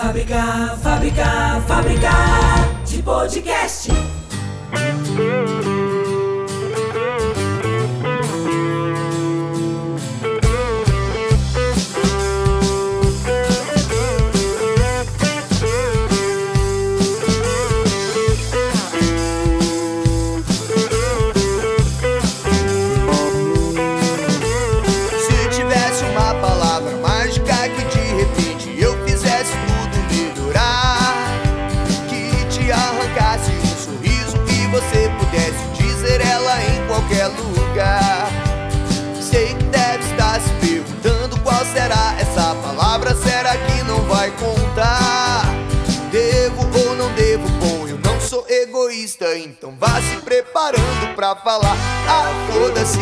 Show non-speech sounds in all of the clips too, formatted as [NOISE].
Fábrica, fábrica, fábrica de podcast. Preparando pra falar. Ah, foda-se.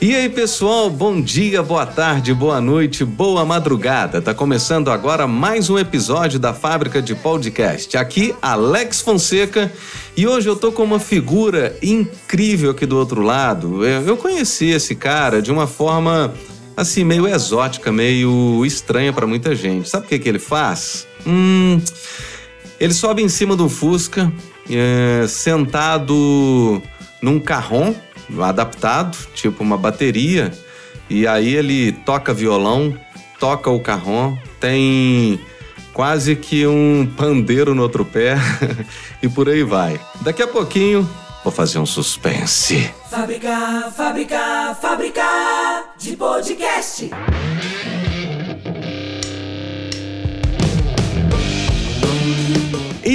E aí, pessoal, bom dia, boa tarde, boa noite, boa madrugada. Tá começando agora mais um episódio da Fábrica de Podcast. Aqui, Alex Fonseca, e hoje eu tô com uma figura incrível aqui do outro lado. Eu conheci esse cara de uma forma assim meio exótica, meio estranha pra muita gente. Sabe o que que ele faz? Hum, ele sobe em cima do Fusca, é, sentado num carrom adaptado, tipo uma bateria, e aí ele toca violão, toca o carrom, tem quase que um pandeiro no outro pé [LAUGHS] e por aí vai. Daqui a pouquinho vou fazer um suspense. Fábrica, fábrica, fábrica de podcast.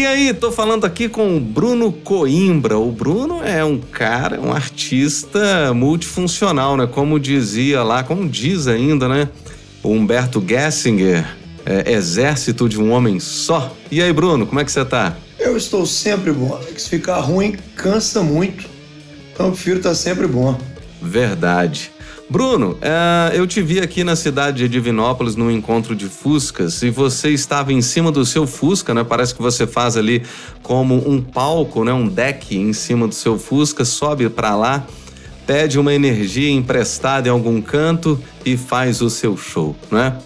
E aí, tô falando aqui com o Bruno Coimbra. O Bruno é um cara, um artista multifuncional, né? Como dizia lá, como diz ainda, né? O Humberto Gessinger, é, exército de um homem só. E aí, Bruno, como é que você tá? Eu estou sempre bom. Se ficar ruim, cansa muito. Então eu prefiro estar sempre bom. Verdade. Bruno, é, eu te vi aqui na cidade de Divinópolis num encontro de Fuscas e você estava em cima do seu Fusca, né? Parece que você faz ali como um palco, né? Um deck em cima do seu Fusca, sobe para lá, pede uma energia emprestada em algum canto e faz o seu show, né?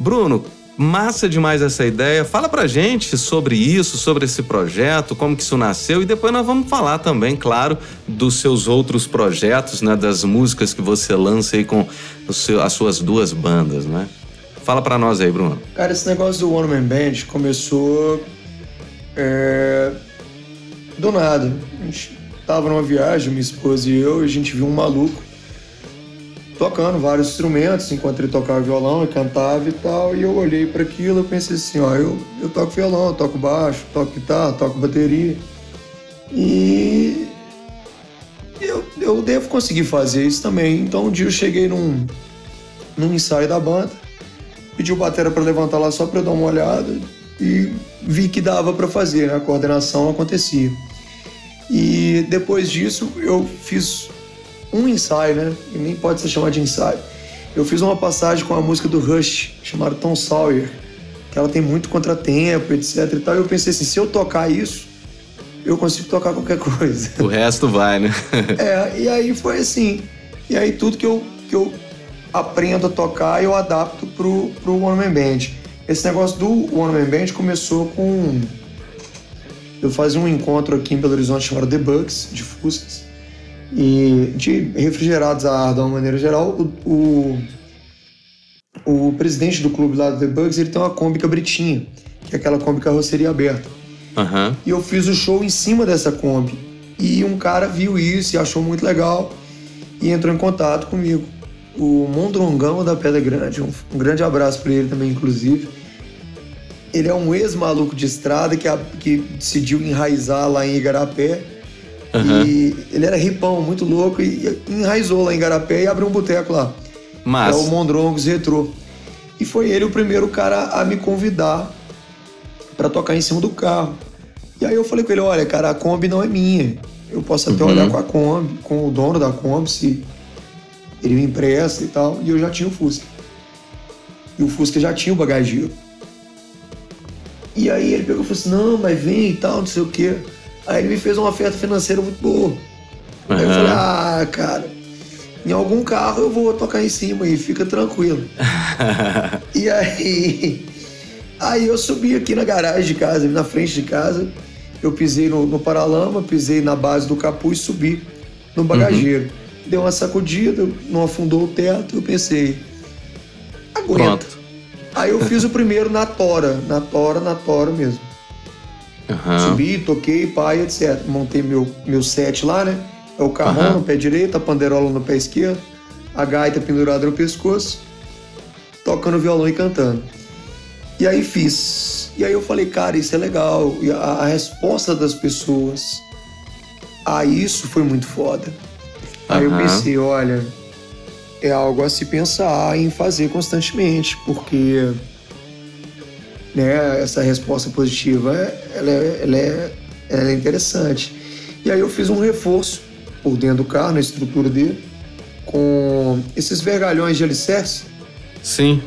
Bruno, massa demais essa ideia. Fala pra gente sobre isso, sobre esse projeto, como que isso nasceu e depois nós vamos falar também, claro, dos seus outros projetos, né, das músicas que você lança aí com seu- as suas duas bandas, né? Fala pra nós aí, Bruno. Cara, esse negócio do One Man Band começou é, do nada. A gente tava numa viagem, minha esposa e eu, e a gente viu um maluco tocando vários instrumentos, enquanto ele tocava violão e cantava e tal. E eu olhei para aquilo e pensei assim, ó, eu, eu toco violão, eu toco baixo, toco guitarra, toco bateria. E eu, eu devo conseguir fazer isso também. Então um dia eu cheguei num, num ensaio da banda, pedi o batera para levantar lá só para eu dar uma olhada e vi que dava para fazer, né? a coordenação acontecia. E depois disso eu fiz um ensaio, né? E nem pode ser chamado de ensaio. Eu fiz uma passagem com a música do Rush, chamada Tom Sawyer, que ela tem muito contratempo, etc e tal. E eu pensei assim, se eu tocar isso, eu consigo tocar qualquer [LAUGHS] coisa. O resto vai, né? É, e aí foi assim. E aí tudo que eu, que eu aprendo a tocar, eu adapto pro, pro One Man Band. Esse negócio do One Man Band começou com. Eu fazia um encontro aqui em Belo Horizonte chamado The Bugs, de Fuscas, e de refrigerados a ar de uma maneira geral. O, o, o presidente do clube lá do The Bugs, ele tem uma Kombi Cabritinha, que é aquela Kombi carroceria aberta. Aham. E eu fiz o show em cima dessa Kombi. E um cara viu isso e achou muito legal e entrou em contato comigo. O Mondrongão da Pedra Grande, um, um grande abraço para ele também, inclusive. Ele é um ex-maluco de estrada que, a- que decidiu enraizar lá em Igarapé. Aham. E ele era ripão, muito louco, e enraizou lá em Igarapé e abriu um boteco lá. Mas É o Mondrongos Retrô. E foi ele o primeiro cara a me convidar para tocar em cima do carro. E aí eu falei com ele, olha, cara, a Kombi não é minha. Eu posso até Uhum. olhar com a Kombi, com o dono da Kombi, se ele me empresta e tal. E eu já tinha o Fusca. E o Fusca já tinha o bagageiro. E aí ele pegou e falou assim, não, mas vem e tal, não sei o quê. Aí ele me fez uma oferta financeira muito boa. Aí eu falei, ah, cara, em algum carro eu vou tocar em cima aí, fica tranquilo. [LAUGHS] e aí, Aí eu subi aqui na garagem de casa, na frente de casa. Eu pisei no, no paralama, pisei na base do capuz e subi no bagageiro. Deu uma sacudida, não afundou o teto. Eu pensei, aguenta. Pronto. Aí eu fiz o primeiro na tora, na tora, na tora mesmo. Aham. Subi, toquei, pai, etc. Montei meu, meu set lá, né? É o carrão Aham. no pé direito, a panderola no pé esquerdo, a gaita pendurada no pescoço, tocando violão e cantando. E aí fiz. E aí eu falei, cara, isso é legal. E a, a resposta das pessoas a isso foi muito foda. Aí eu pensei, olha, é algo a se pensar em fazer constantemente, porque né, essa resposta positiva ela é, ela é, ela é interessante. E aí eu fiz um reforço por dentro do carro, na estrutura dele, com esses vergalhões de alicerce. Sim.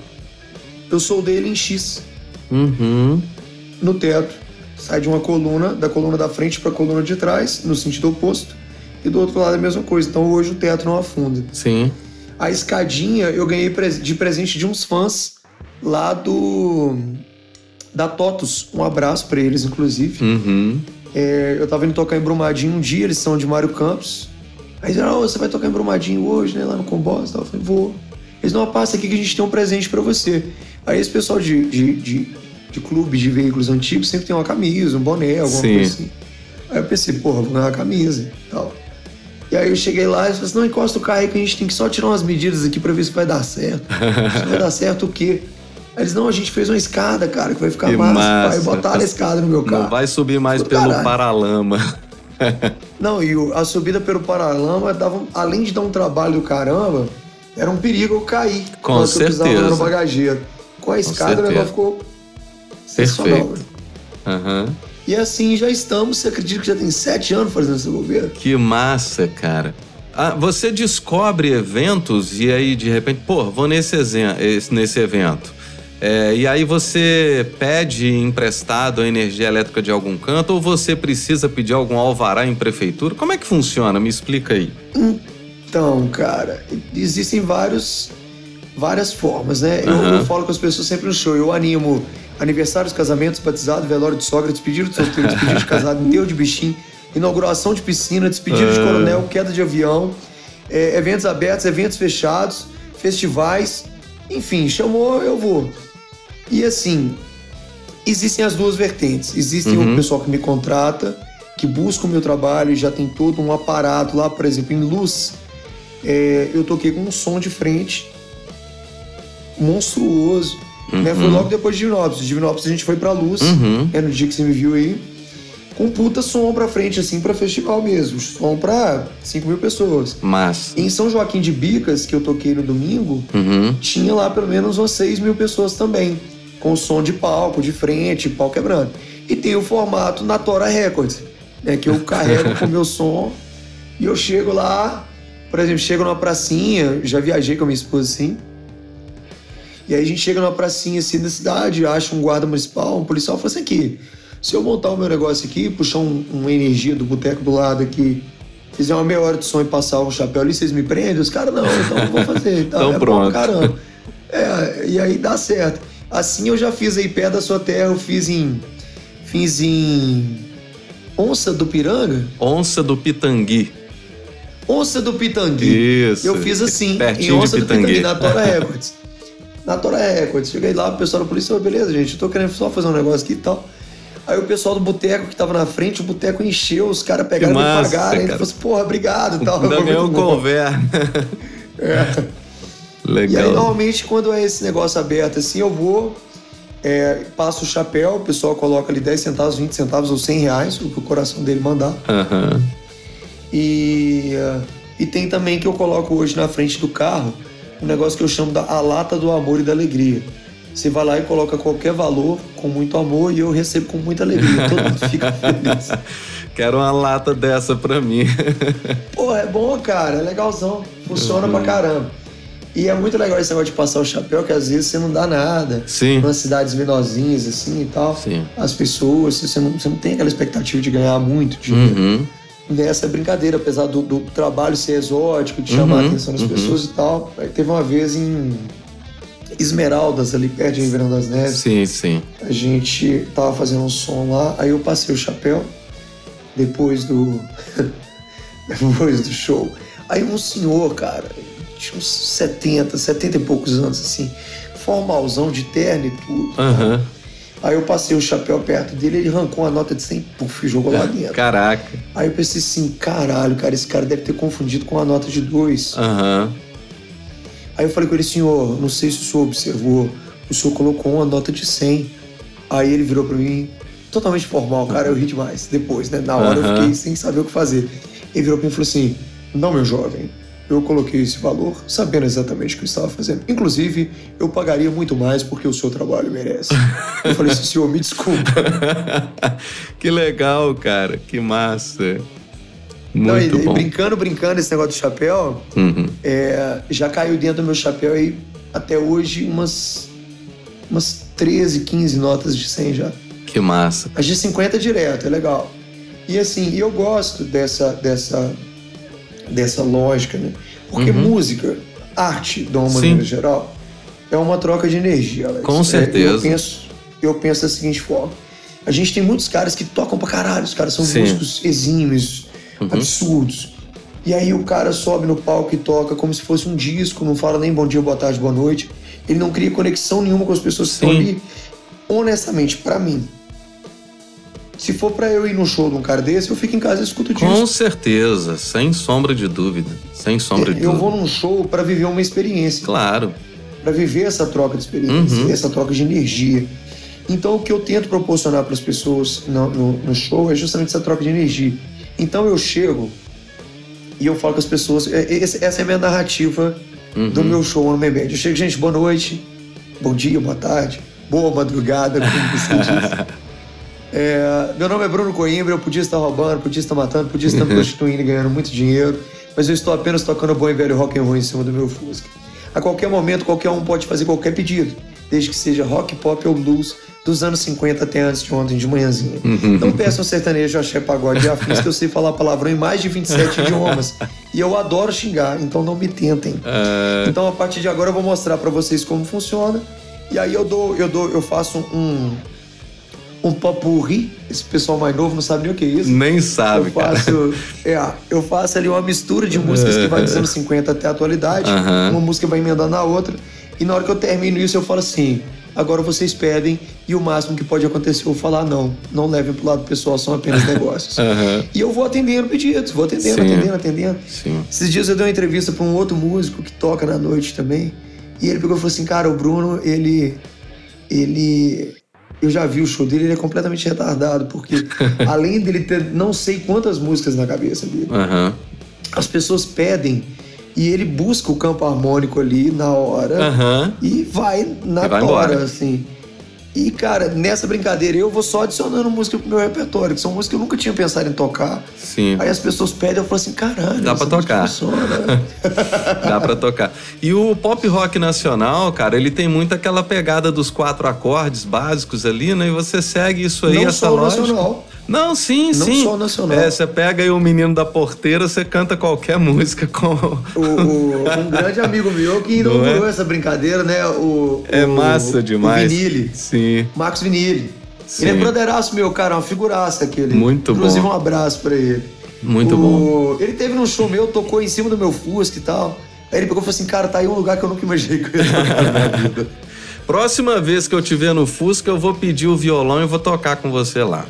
Eu soldei ele em X Uhum. no teto. Sai de uma coluna, da coluna da frente para a coluna de trás, no sentido oposto. E do outro lado a mesma coisa. Então hoje o teto não afunda. Sim. A escadinha eu ganhei de presente de uns fãs lá do. Da TOTUS. Um abraço pra eles, inclusive. Uhum. É, eu tava indo tocar em Brumadinho um dia, eles são de Mário Campos. Aí eles disseram, "Ô, você vai tocar em Brumadinho hoje, né? Lá no Combós tal. Eu falei, vou. Eles não passa aqui que a gente tem um presente pra você. Aí esse pessoal de, de, de, de clube de veículos antigos sempre tem uma camisa, um boné, alguma Sim. coisa assim. Aí eu pensei, porra, vou ganhar uma camisa e tal. E aí eu cheguei lá e falaram assim, não, encosta o carro aí que a gente tem que só tirar umas medidas aqui pra ver se vai dar certo. [LAUGHS] se vai dar certo o quê? Aí eles, não, a gente fez uma escada, cara, que vai ficar Que massa. massa. Botaram a escada no meu carro. Não vai subir mais pelo caralho. paralama. [LAUGHS] Não, e o- a subida pelo Paralama dava, além de dar um trabalho do caramba, era um perigo eu cair. Com quando eu certeza. no bagageiro. Com a escada o certeza. negócio ficou sensacional. Aham. E assim já estamos, você acredita que já tem sete anos fazendo essa bobeira? Que massa, cara. Ah, você descobre eventos e aí de repente, pô, vou nesse, esse- nesse evento. É, e aí você pede emprestado a energia elétrica de algum canto ou você precisa pedir algum alvará em prefeitura? Como é que funciona? Me explica aí. Então, cara, existem vários, várias formas, né? Eu- Aham. Eu, falo com as pessoas sempre no show. Eu animo aniversários, casamentos, batizado, velório de sogra, despedida de solteiro, despedida de [LAUGHS] casado, enterro de bichinho, inauguração de piscina, despedida de Ah. coronel, queda de avião, é, eventos abertos, eventos fechados, festivais. Enfim, chamou, eu vou. E assim, existem as duas vertentes. Existe Uhum. o pessoal que me contrata, que busca o meu trabalho e já tem todo um aparato lá, por exemplo, em luz. é, eu toquei com um som de frente monstruoso. Né? Foi logo depois de Divinópolis. De Divinópolis a gente foi pra luz, Uhum. é no dia que você me viu aí. Com puta som pra frente, assim, pra festival mesmo. Som pra 5 mil pessoas. Mas. Em São Joaquim de Bicas, que eu toquei no domingo, Uhum. tinha lá pelo menos umas 6 mil pessoas também, com som de palco, de frente, pau quebrando. E tem o formato na Tora Records, né, que eu carrego com o meu som e eu chego lá, por exemplo, chego numa pracinha, já viajei com a minha esposa assim, e aí a gente chega numa pracinha assim da cidade, acha um guarda municipal, um policial, fala assim aqui, se eu montar o meu negócio aqui, puxar um- uma energia do boteco do lado aqui, fizer uma meia hora de som e passar um chapéu ali, vocês me prendem? Os caras, não, então eu vou fazer. [LAUGHS] Então, Então é bom, pronto. caramba. É, e aí dá certo. Assim eu já fiz aí perto da sua terra, eu fiz em. Fiz em. Onça do Piranga? Onça do Pitangui. Onça do Pitangui. Isso. Eu fiz assim, em Pertinho de Onça do Pitangui, na Tora Records. na Tora Records. Cheguei lá, o pessoal da polícia falou, beleza, gente, eu tô querendo só fazer um negócio aqui e tal. Aí o pessoal do boteco que tava na frente, o boteco encheu, os caras pegaram e pagaram. Cara. falou assim, porra, obrigado e tal. Ainda ganhou conversa. É. Legal. E aí, normalmente, quando é esse negócio aberto assim, eu vou, é, passo o chapéu, o pessoal coloca ali 10 centavos, 20 centavos ou 100 reais, o que o coração dele mandar. Aham. E, e tem também que eu coloco hoje na frente do carro um negócio que eu chamo da a lata do amor e da alegria. Você vai lá e coloca qualquer valor com muito amor e eu recebo com muita alegria. Todo mundo fica [LAUGHS] feliz. Quero uma lata dessa pra mim. Pô, é bom, cara, é legalzão. Funciona Uhum. pra caramba. E é muito legal esse negócio de passar o chapéu, que às vezes você não dá nada. Sim. Nas cidades menorzinhas, assim e tal. Sim. As pessoas, você não, você não tem aquela expectativa de ganhar muito dinheiro. Uhum. nessa brincadeira, apesar do, do trabalho ser exótico, de chamar Uhum, a atenção das uhum. pessoas e tal. Teve uma vez em, Esmeraldas, ali perto de Ribeirão das Neves. Sim, sim. A gente tava fazendo um som lá, aí eu passei o chapéu depois do. [LAUGHS] depois do show. Aí um senhor, cara, tinha uns 70, 70 e poucos anos, assim, formalzão de terno e tudo. Aham. Aí eu passei o chapéu perto dele, ele arrancou uma nota de 100, puf, e jogou lá dentro. Caraca. Aí eu pensei assim, caralho, cara, esse cara deve ter confundido com a nota de dois. Aham. Aí eu falei com ele, senhor, não sei se o senhor observou, o senhor colocou uma nota de 100. Aí ele virou pra mim, totalmente formal, cara, eu ri demais. Depois, né, na hora eu Aham. fiquei sem saber o que fazer. Ele virou pra mim e falou assim, não, meu jovem, eu coloquei esse valor sabendo exatamente o que eu estava fazendo. Inclusive, eu pagaria muito mais porque o seu trabalho merece. eu falei assim, senhor, me desculpa. [LAUGHS] que legal, cara. Que massa. Não, Muito e bom. brincando, brincando, esse negócio do chapéu, Uhum. é, já caiu dentro do meu chapéu aí até hoje umas, umas 13, 15 notas de 100 já. Que massa. As de 50 direto, é legal. E assim, eu gosto dessa, dessa, dessa lógica, né? Porque música, arte, de uma Sim. maneira geral, é uma troca de energia, Alex. Com É, certeza. eu, penso, eu penso da seguinte forma. A gente tem muitos caras que tocam pra caralho, os caras são Sim. músicos exímios, absurdos. E aí o cara sobe no palco e toca como se fosse um disco, não fala nem bom dia, boa tarde, boa noite. Ele não cria conexão nenhuma com as pessoas que estão Sim. ali. Honestamente, pra mim, se for pra eu ir num show de um cara desse, eu fico em casa e escuto disco. Com certeza, sem sombra de dúvida. Sem sombra de eu dúvida. vou num show pra viver uma experiência, Claro. Pra viver essa troca de experiência, Uhum. essa troca de energia. Então, o que eu tento proporcionar para as pessoas no, no- no show é justamente essa troca de energia. Então, eu chego e eu falo com as pessoas. é- é- Essa é a minha narrativa Uhum. do meu show no Band. Eu chego, gente, boa noite, bom dia, boa tarde, boa madrugada, como você [LAUGHS] diz. É, meu nome é Bruno Coimbra, eu podia estar roubando, podia estar matando, podia estar me [LAUGHS] prostituindo e ganhando muito dinheiro, mas eu estou apenas tocando bom e velho rock and roll em cima do meu Fusca. A qualquer momento, qualquer um pode fazer qualquer pedido, desde que seja rock, pop ou blues, dos anos 50 até antes de ontem, de manhãzinha. Não peçam sertanejo, axé, pagode e afins, que eu sei falar palavrão em mais de 27 [LAUGHS] idiomas. E eu adoro xingar, então não me tentem. Então, a partir de agora, eu vou mostrar pra vocês como funciona. E aí eu dou, eu dou, eu faço um um popurri. Esse pessoal mais novo não sabe nem o que é isso. Nem sabe, eu faço, é, eu faço ali uma mistura de músicas que vai dos anos 50 até a atualidade. Aham. Uma música vai emendando na outra. E na hora que eu termino isso, eu falo assim: agora vocês pedem, e o máximo que pode acontecer é eu falar não. Não levem pro lado pessoal, são apenas [LAUGHS] negócios. Aham. E eu vou atendendo pedidos, vou atendendo, Sim. atendendo, atendendo. Sim. Esses dias eu dei uma entrevista para um outro músico que toca na noite também. E ele pegou e falou assim: Cara, o Bruno, ele. Ele. Eu já vi o show dele, ele é completamente retardado, porque [LAUGHS] além dele ter não sei quantas músicas na cabeça dele, Aham. as pessoas pedem e ele busca o campo harmônico ali na hora Aham. e vai na E vai tora, embora. assim. E, cara, nessa brincadeira eu vou só adicionando música pro meu repertório, que são músicas que eu nunca tinha pensado em tocar. Sim. Aí as pessoas pedem, eu falo assim, caralho, Dá pra tocar. [LAUGHS] Dá pra tocar. E o pop rock nacional, cara, ele tem muito aquela pegada dos quatro acordes básicos ali, né? E você segue isso aí, Não essa só lógica. nacional. Não, sim, Não sim. só o nacional. É, você pega aí o menino da porteira, você canta qualquer música com. O- o- [LAUGHS] um grande amigo meu que Não inaugurou é? essa brincadeira, né? O, É o- massa demais. O Vinile. Sim. Marcos Vinile. Sim. Ele é brotheraço meu, cara, uma figuraça aquele. Muito Inclusive, bom. um abraço pra ele. Muito O- bom. Ele teve num show meu, tocou em cima do meu Fusca e tal. Aí ele pegou e falou assim, cara, tá aí um lugar que eu nunca imaginei que eu ia tocar na minha [LAUGHS] vida. Próxima vez que eu tiver no Fusca, eu vou pedir o violão e vou tocar com você lá.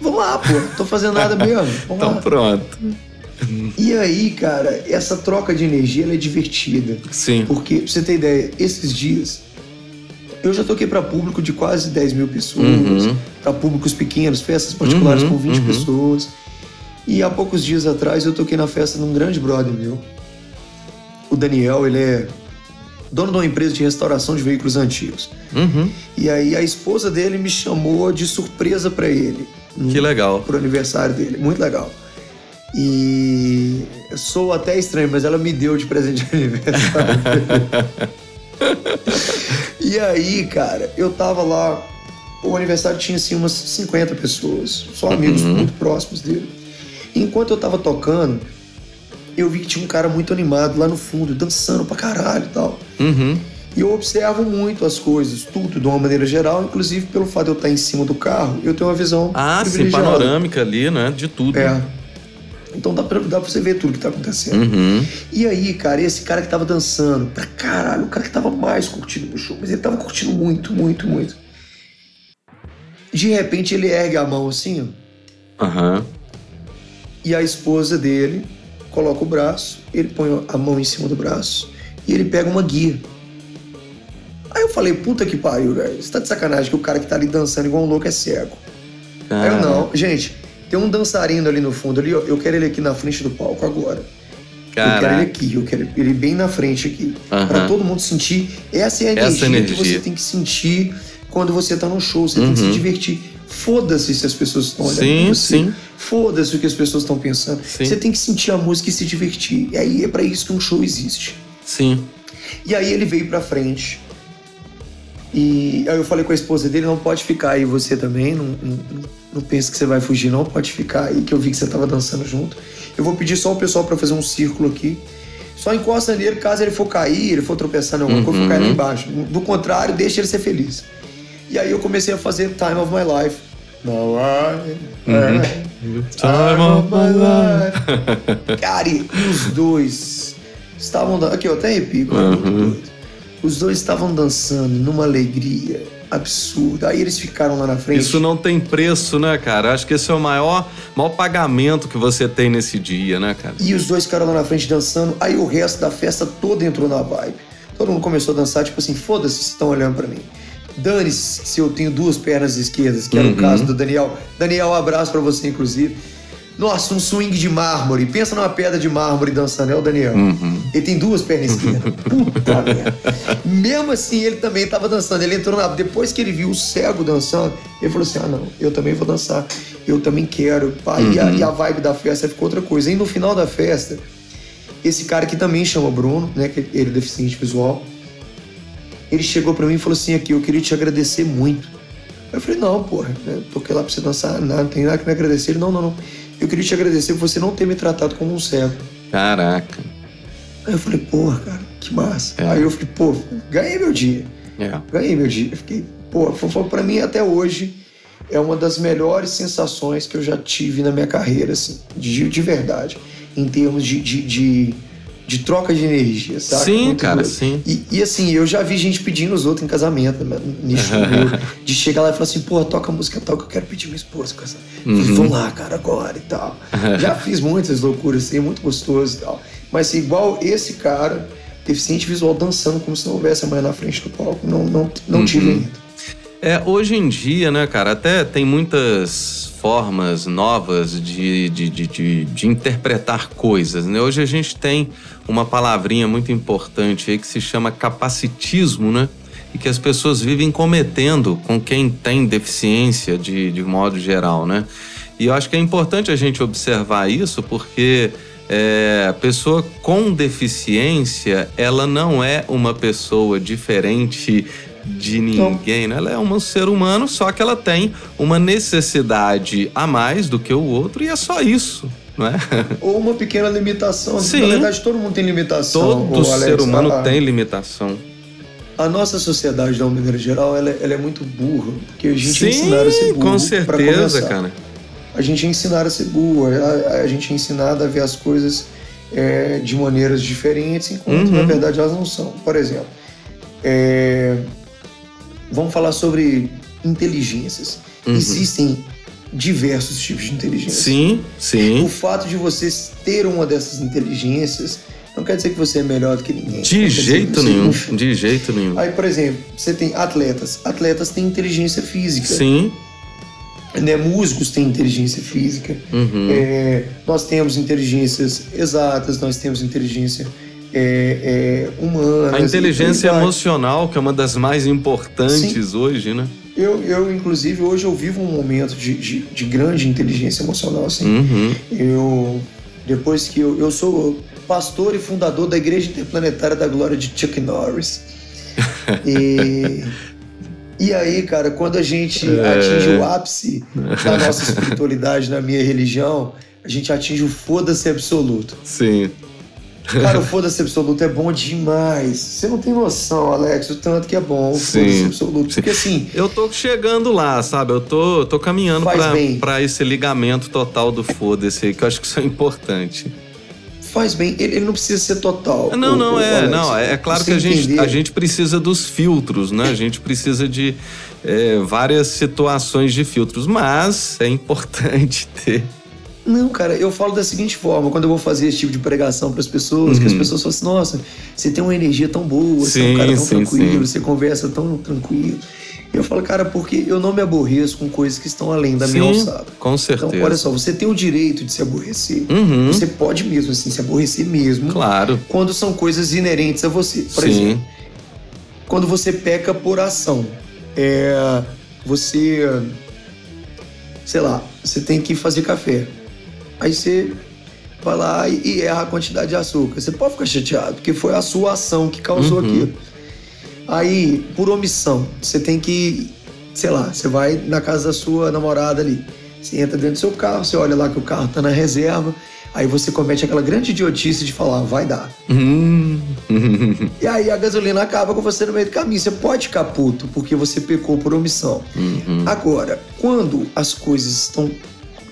Vamos lá, pô. Tô fazendo nada mesmo. [LAUGHS] Vamos Então lá. pronto. E aí, cara, essa troca de energia é divertida. Sim. Porque, pra você ter ideia, esses dias eu já toquei pra público de quase 10 mil pessoas, Uhum. pra públicos pequenos, festas particulares Uhum, com 20 uhum. pessoas. E há poucos dias atrás eu toquei na festa de um grande brother meu. O Daniel, ele é dono de uma empresa de restauração de veículos antigos. Uhum. E aí a esposa dele me chamou de surpresa pra ele. No- Que legal. pro aniversário dele. Muito legal. E sou até estranho, mas ela me deu de presente de [LAUGHS] aniversário. e aí, cara, eu tava lá. O aniversário tinha assim umas 50 pessoas, só amigos muito próximos dele. Enquanto eu tava tocando, eu vi que tinha um cara muito animado lá no fundo, dançando pra caralho e tal. Uhum. E eu observo muito as coisas, tudo, de uma maneira geral, inclusive pelo fato de eu estar em cima do carro, eu tenho uma visão Ah, sim, privilegiada. panorâmica ali, né? De tudo. É. Então dá pra, dá pra você ver tudo que tá acontecendo. Uhum. E aí, cara, esse cara que tava dançando, pra caralho, o cara que tava mais curtindo o show, mas ele tava curtindo muito, muito, muito. De repente ele ergue a mão assim, ó, Aham. e a esposa dele coloca o braço, ele põe a mão em cima do braço e ele pega uma guia. Aí eu falei, puta que pariu, velho. Você tá de sacanagem que o cara que tá ali dançando igual um louco é cego. Aí eu não, gente, tem um dançarino ali no fundo ali, ó, eu quero ele aqui na frente do palco agora. Eu quero ele Caraca. aqui, eu quero ele bem na frente aqui. Aham. Pra todo mundo sentir. Essa é a Essa energia, que energia. você tem que sentir quando você tá no show. Você tem que se Uhum. divertir. Foda-se se as pessoas estão olhando Sim, pra você. sim. Foda-se o que as pessoas estão pensando. Sim. Você tem que sentir a música e se divertir. E aí é pra isso que um show existe. Sim. E aí ele veio pra frente. E aí eu falei com a esposa dele, não pode ficar aí você também, não, não, não pense que você vai fugir, não pode ficar aí, que eu vi que você tava dançando junto. Eu vou pedir só o pessoal pra fazer um círculo aqui. Só encosta nele caso ele for cair, ele for tropeçar em alguma coisa, for cair lá embaixo. Do contrário, deixa ele ser feliz. E aí eu comecei a fazer Time of My Life. Now I Time of my life. Cara, e os dois estavam Aqui, eu até arrepio, cara, muito doido. Os dois estavam dançando numa alegria absurda. Aí eles ficaram lá na frente. Isso não tem preço, né, cara? Acho que esse é o maior, maior pagamento que você tem nesse dia, né, cara? E os dois ficaram lá na frente dançando. Aí o resto da festa toda entrou na vibe. Todo mundo começou a dançar, tipo assim, foda-se se estão olhando pra mim. Dane-se se eu tenho duas pernas esquerdas, que era Uhum. o caso do Daniel. Daniel, um abraço pra você, inclusive. Nossa, um swing de mármore. Pensa numa pedra de mármore dançando, é o Daniel. Uhum. Ele tem duas pernas esquerdas. [LAUGHS] Puta merda. Mesmo assim, ele também tava dançando. Ele entrou na. Depois que ele viu o cego dançando, ele falou assim: ah, não, eu também vou dançar. Eu também quero. Pá, e, a, e a vibe da festa ficou outra coisa. E no final da festa, esse cara que também chama Bruno, né? Que ele é deficiente visual. Ele chegou pra mim e falou assim: aqui, eu queria te agradecer muito. Eu falei, não, porra, né? toquei lá pra você dançar, nada, não tem nada que me agradecer. Ele, não, não, não. Eu queria te agradecer por você não ter me tratado como um cego. Caraca. Aí eu falei, porra, cara, que massa. É. Aí eu fiquei, pô, ganhei meu dia. É. Ganhei meu dia. Eu fiquei, pô, foi, foi, pra mim até hoje é uma das melhores sensações que eu já tive na minha carreira, assim, de, de verdade. Em termos de, de, de, de troca de energia, sabe? Sim, Muito cara, doido. sim. E, e, assim, eu já vi gente pedindo os outros em casamento, né, nisso [LAUGHS] meu, de chegar lá e falar assim, pô, toca a música tal que eu quero pedir minha esposa. Eu falei, Vamos lá, cara, agora e tal. [LAUGHS] já fiz muitas loucuras, assim, muito gostoso e tal. Mas assim, igual esse cara, deficiente visual, dançando como se não houvesse amanhã na frente do palco, não, não, não tive ainda. É, hoje em dia, né, cara, até tem muitas formas novas de, de, de, de, de interpretar coisas, né? Hoje a gente tem uma palavrinha muito importante aí que se chama capacitismo, né? E que as pessoas vivem cometendo com quem tem deficiência de, de modo geral, né? E eu acho que é importante a gente observar isso porque é, a pessoa com deficiência, ela não é uma pessoa diferente de ninguém, né? Ela é um ser humano, só que ela tem uma necessidade a mais do que o outro e é só isso, não é? [LAUGHS] Ou uma pequena limitação. Sim. Na verdade, todo mundo tem limitação. Todo ô, Alex. ser humano A- tem limitação. A nossa sociedade, de uma maneira geral, ela, é- ela é muito burra. Porque a gente é Sim, ensinado a ser burro. com certeza, cara. A gente é ensinado a ser burro. A, a gente é ensinado a ver as coisas é, de maneiras diferentes, enquanto Uhum. na verdade elas não são. Por exemplo, é, vamos falar sobre inteligências. Uhum. Existem diversos tipos de inteligência. Sim, sim. O fato de você ter uma dessas inteligências não quer dizer que você é melhor do que ninguém. De jeito nenhum, de jeito nenhum. Aí, por exemplo, você tem atletas. Atletas têm inteligência física. Sim, Né? Músicos têm inteligência física. Uhum. É, nós temos inteligências exatas, nós temos inteligência é, é, humana. a inteligência emocional, que é uma das mais importantes hoje, né? Eu, eu, inclusive, hoje eu vivo um momento de, de, de grande inteligência emocional. Assim. Uhum. Eu, depois que eu, eu sou pastor e fundador da Igreja Interplanetária da Glória de Chuck Norris. [LAUGHS] E, e aí, cara, quando a gente É. atinge o ápice da nossa espiritualidade, na minha religião, a gente atinge o foda-se absoluto. Sim. Cara, o foda-se absoluto é bom demais. Você não tem noção, Alex, o tanto que é bom o Sim, foda-se absoluto. sim. Porque assim, Eu tô chegando lá, sabe? Eu tô, tô caminhando pra, bem. pra esse ligamento total do foda-se aí, que eu acho que isso é importante. faz bem, ele, ele não precisa ser total. Não, o- não, o é, Alex. não, é, é claro Você que a gente, a gente precisa dos filtros, né? A gente precisa de é, várias situações de filtros, mas é importante [LAUGHS] ter. Não, cara, eu falo da seguinte forma, quando eu vou fazer esse tipo de pregação para as pessoas, que as pessoas falam assim, nossa, você tem uma energia tão boa, você é Sim, um cara tão sim, tranquilo, sim. você conversa tão tranquilo. Eu falo, cara, porque eu não me aborreço com coisas que estão além da minha Sim, alçada. com certeza. Então, olha só, você tem o direito de se aborrecer. Uhum. Você pode mesmo, assim, se aborrecer mesmo. Claro. Quando são coisas inerentes a você. Por Sim. exemplo, quando você peca por ação. É, você, sei lá, você tem que fazer café. Aí você vai lá e, erra a quantidade de açúcar. Você pode ficar chateado, porque foi a sua ação que causou Uhum. aquilo. Aí, por omissão, você tem que, sei lá, você vai na casa da sua namorada ali. Você entra dentro do seu carro, você olha lá que o carro tá na reserva. Aí você comete aquela grande idiotice de falar, vai dar. Hum. E aí a gasolina acaba com você no meio do caminho. Você pode ficar puto porque você pecou por omissão. Uhum. Agora, quando as coisas estão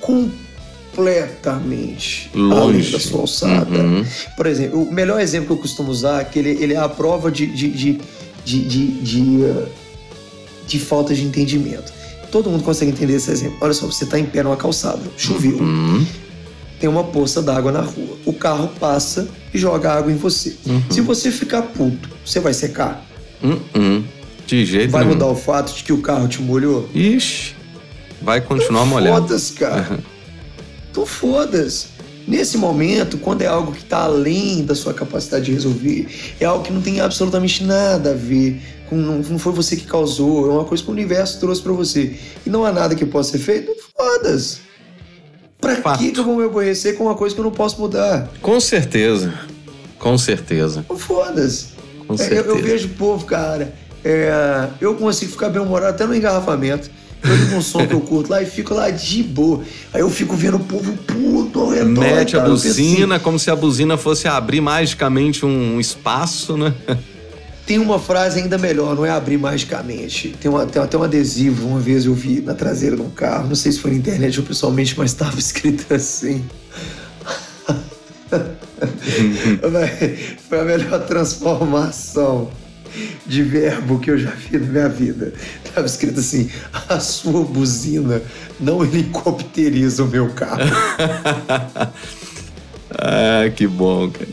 completamente Longe. além da sua alçada. Uhum. Por exemplo, o melhor exemplo que eu costumo usar é que ele, ele é a prova de, de, de, de, de, de, uh, de falta de entendimento. Todo mundo consegue entender esse exemplo. Olha só, você está em pé numa calçada, choveu, Hum. tem uma poça d'água na rua. O carro passa e joga água em você. Uhum. Se você ficar puto, você vai secar? Hum, hum. De jeito Vai nenhum. mudar o fato de que o carro te molhou? Ixi. Vai continuar molhado. Foda-se, cara. Então foda-se. Nesse momento, quando é algo que está além da sua capacidade de resolver, é algo que não tem absolutamente nada a ver com. Não, não foi você que causou, é uma coisa que o universo trouxe pra você. E não há nada que possa ser feito, foda-se. Pra Fato. que eu vou me aborrecer com uma coisa que eu não posso mudar? Com certeza. Com certeza. Então foda-se. Com É, eu, eu vejo o povo, cara. é, eu consigo ficar bem-humorado até no engarrafamento. Ligo um som que eu curto lá e fico lá de boa. Aí eu fico vendo o povo puto ao redor. Mete a cara. Eu penso assim, buzina como se a buzina fosse abrir magicamente um espaço, né? [LAUGHS] Tem uma frase ainda melhor, não é abrir magicamente. Tem, uma, tem até um adesivo, uma vez eu vi na traseira de um carro, não sei se foi na internet ou pessoalmente, mas estava [LAUGHS] escrito assim. [LAUGHS] Véi, foi a melhor transformação de verbo que eu já vi na minha vida. Tava escrito assim: a sua buzina não helicopteriza o meu carro. [LAUGHS] Ah, que bom, cara.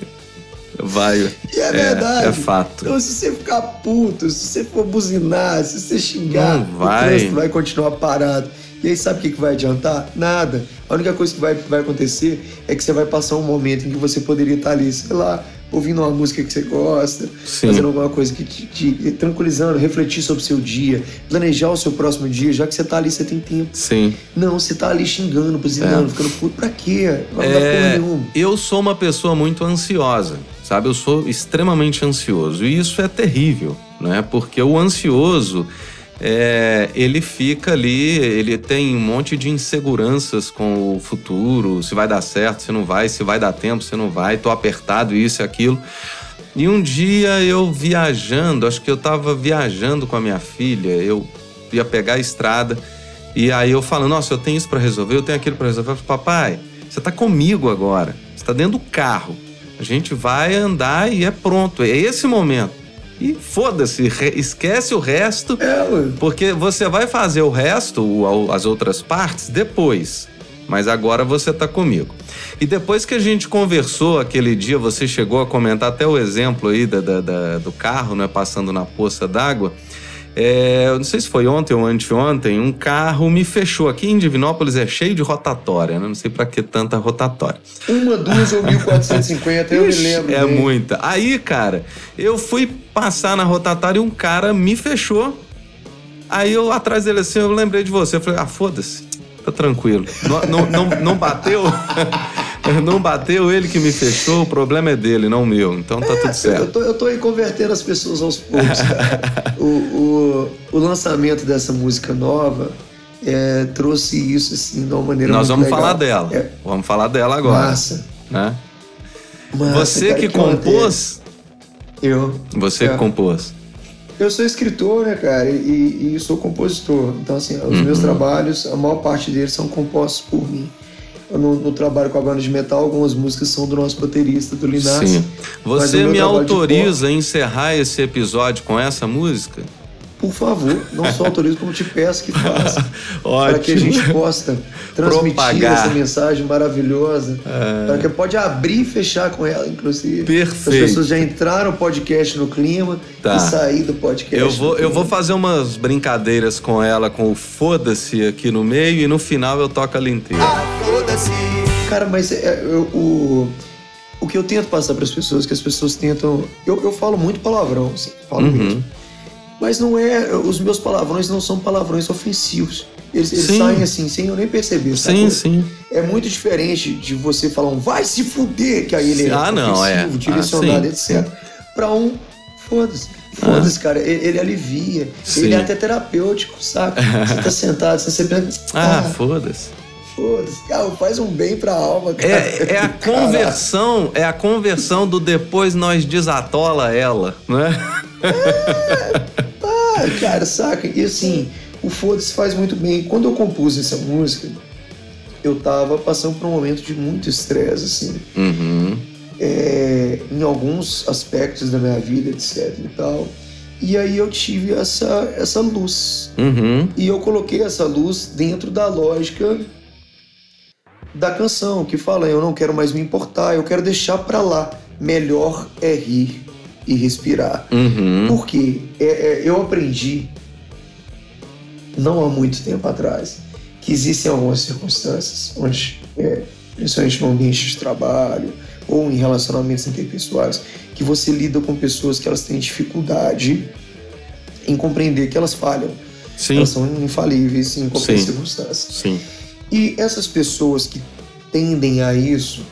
Vai. E é, verdade. É fato. Então, se você ficar puto, se você for buzinar, se você xingar, Não vai. o trânsito vai continuar parado. E aí, sabe o que, que vai adiantar? Nada. A única coisa que vai, vai acontecer é que você vai passar um momento em que você poderia estar ali, sei lá, ouvindo uma música que você gosta, Sim. fazendo alguma coisa que te, te tranquilizando, refletir sobre o seu dia, planejar o seu próximo dia, já que você tá ali, você tem tempo. Sim. Não, você tá ali xingando, buzinando, É. ficando puto. Pra quê? Não É, nenhuma. eu sou uma pessoa muito ansiosa, sabe? Eu sou extremamente ansioso e isso é terrível, né? Porque o ansioso, é, ele fica ali, ele tem um monte de inseguranças com o futuro, se vai dar certo, se não vai, se vai dar tempo, se não vai, tô apertado, isso e aquilo. E um dia eu viajando, acho que eu tava viajando com a minha filha, eu ia pegar a estrada e aí eu falando, nossa, eu tenho isso pra resolver, eu tenho aquilo pra resolver. Eu falei, papai, você tá comigo agora, você tá dentro do carro. A gente vai andar e é pronto, é esse momento. E foda-se, esquece o resto, É, porque você vai fazer o resto, as outras partes, depois. Mas agora você tá comigo. E depois que a gente conversou aquele dia, você chegou a comentar até o exemplo aí da- da- da- do carro, né? Passando na poça d'água. É, eu não sei se foi ontem ou anteontem, um carro me fechou. Aqui em Divinópolis é cheio de rotatória, né? Não sei pra que tanta rotatória. Uma, duas ou 1450, eu me lembro. É bem. muita. Aí, cara, eu fui passar na rotatória e um cara me fechou. Aí eu, atrás dele assim, eu lembrei de você. Eu falei, ah, foda-se, tá tranquilo. Não, não, não, não bateu? [LAUGHS] não bateu ele que me fechou, o problema é dele, não meu. Então tá tudo Eu certo. tô, eu tô aí convertendo as pessoas aos poucos, [LAUGHS] o, o, o lançamento dessa música nova é, trouxe isso, assim, de uma maneira Nós vamos legal. falar dela. É, Vamos falar dela agora. massa. né? Massa, Você cara, que que compôs? Eu. Você É. que compôs. Eu sou escritor, né, cara, e, e sou compositor. Então, assim, os Uhum. meus trabalhos, a maior parte deles são compostos por mim. Eu não, não trabalho com a banda de metal, algumas músicas são do nosso baterista, do Linassi. Sim. Você me autoriza a encerrar esse episódio com essa música? Por favor, não só autorizo, como te peço que faça. Ótimo. [LAUGHS] para que a gente possa transmitir Propagar. essa mensagem maravilhosa. Para que pode abrir e fechar com ela, inclusive. Perfeito. As pessoas já entraram no podcast no clima Tá. e sair do podcast. Eu no vou, eu vou fazer umas brincadeiras com ela, com o foda-se aqui no meio, e no final eu toco ela inteira. Ah, foda-se. Cara, mas é, eu- o, o que eu tento passar para as pessoas, que as pessoas tentam. Eu, eu falo muito palavrão, assim, falo Uhum. mesmo. Mas não é. Os meus palavrões não são palavrões ofensivos. Eles, eles saem assim, sem eu nem perceber. Sim, sacou? sim. É muito diferente de você falar um vai se fuder, que aí ele é Ah, não, é. ofensivo, Ah, direcionado, sim, etc. Pra um, foda-se. Foda-se, cara. Ele, ele alivia. Sim. Ele é até terapêutico, saca? Você tá sentado, você pensa. Ah, Ah, foda-se. foda-se. Cara, faz um bem pra alma, cara. É, é a [LAUGHS] conversão, é a conversão do depois nós desatola ela, né? Ah, cara, saca? E assim, o foda-se faz muito bem. Quando eu compus essa música, eu tava passando por um momento de muito estresse, assim. Uhum. é, em alguns aspectos da minha vida, etc e tal. E aí eu tive essa, essa luz. Uhum. E eu coloquei essa luz dentro da lógica da canção, que fala: eu não quero mais me importar, eu quero deixar pra lá. Melhor é rir e respirar. Uhum. Porque é, é, eu aprendi, não há muito tempo atrás, que existem algumas circunstâncias onde, é, principalmente no ambiente de trabalho ou em relacionamentos interpessoais, que você lida com pessoas que elas têm dificuldade em compreender que elas falham. Sim, Elas são infalíveis em qualquer Sim. circunstância. sim. E essas pessoas que tendem a isso,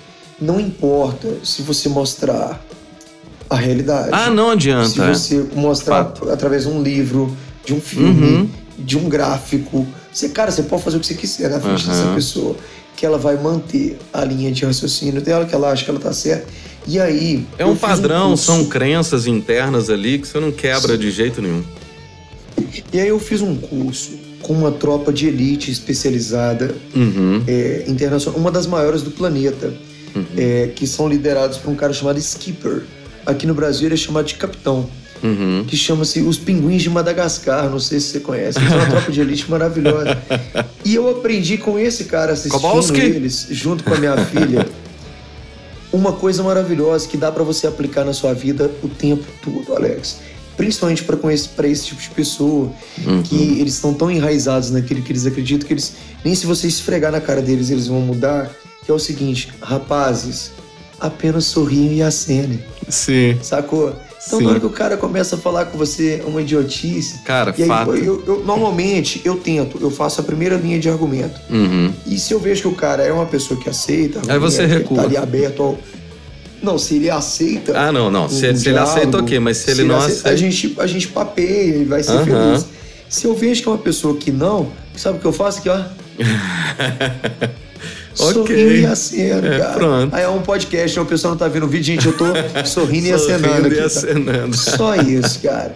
não importa se você mostrar a realidade. Ah, não Se adianta. é. você mostrar Fato. através de um livro, de um filme, Uhum. de um gráfico, você, cara, você pode fazer o que você quiser na frente Uhum. dessa pessoa, que ela vai manter a linha de raciocínio dela, que ela acha que ela tá certa. E aí. É um padrão, curso. são crenças internas ali que você não quebra de jeito nenhum. E aí eu fiz um curso com uma tropa de elite especializada Uhum. é, internacional, uma das maiores do planeta, Uhum. é, que são liderados por um cara chamado Skipper. Aqui no Brasil ele é chamado de capitão. Uhum. que chama-se Os Pinguins de Madagascar. Não sei se você conhece. São uma tropa de elite [LAUGHS] maravilhosa. E eu aprendi com esse cara assistindo Kowalski. eles, junto com a minha filha, uma coisa maravilhosa que dá pra você aplicar na sua vida o tempo todo, Alex. Principalmente para esse, pra esse tipo de pessoa, que eles estão tão enraizados naquilo que eles acreditam que eles nem se você esfregar na cara deles eles vão mudar. Que é o seguinte, rapazes, apenas sorriam e acenem. Sim. Sacou? Então, Sim. na hora que o cara começa a falar com você uma idiotice. Cara, e aí, fato. eu, eu- normalmente, eu tento, eu faço a primeira linha de argumento. Uhum. E se eu vejo que o cara é uma pessoa que aceita, Aí você argumenta, recua. Tá ali aberto ao. Não, se ele aceita. Ah, não, não. um Se, se ele aceita, ok, mas se, ele não aceita. A gente, a gente papeia e vai ser Aham. feliz. Se eu vejo que é uma pessoa que não, sabe o que eu faço aqui, ó? [LAUGHS] Sorrindo e aceno, É, cara. pronto. Aí é um podcast, o pessoal não tá vendo o vídeo, gente, eu tô [LAUGHS] sorrindo e acenando Sorrindo aqui. e tá? acenando. Só isso, cara.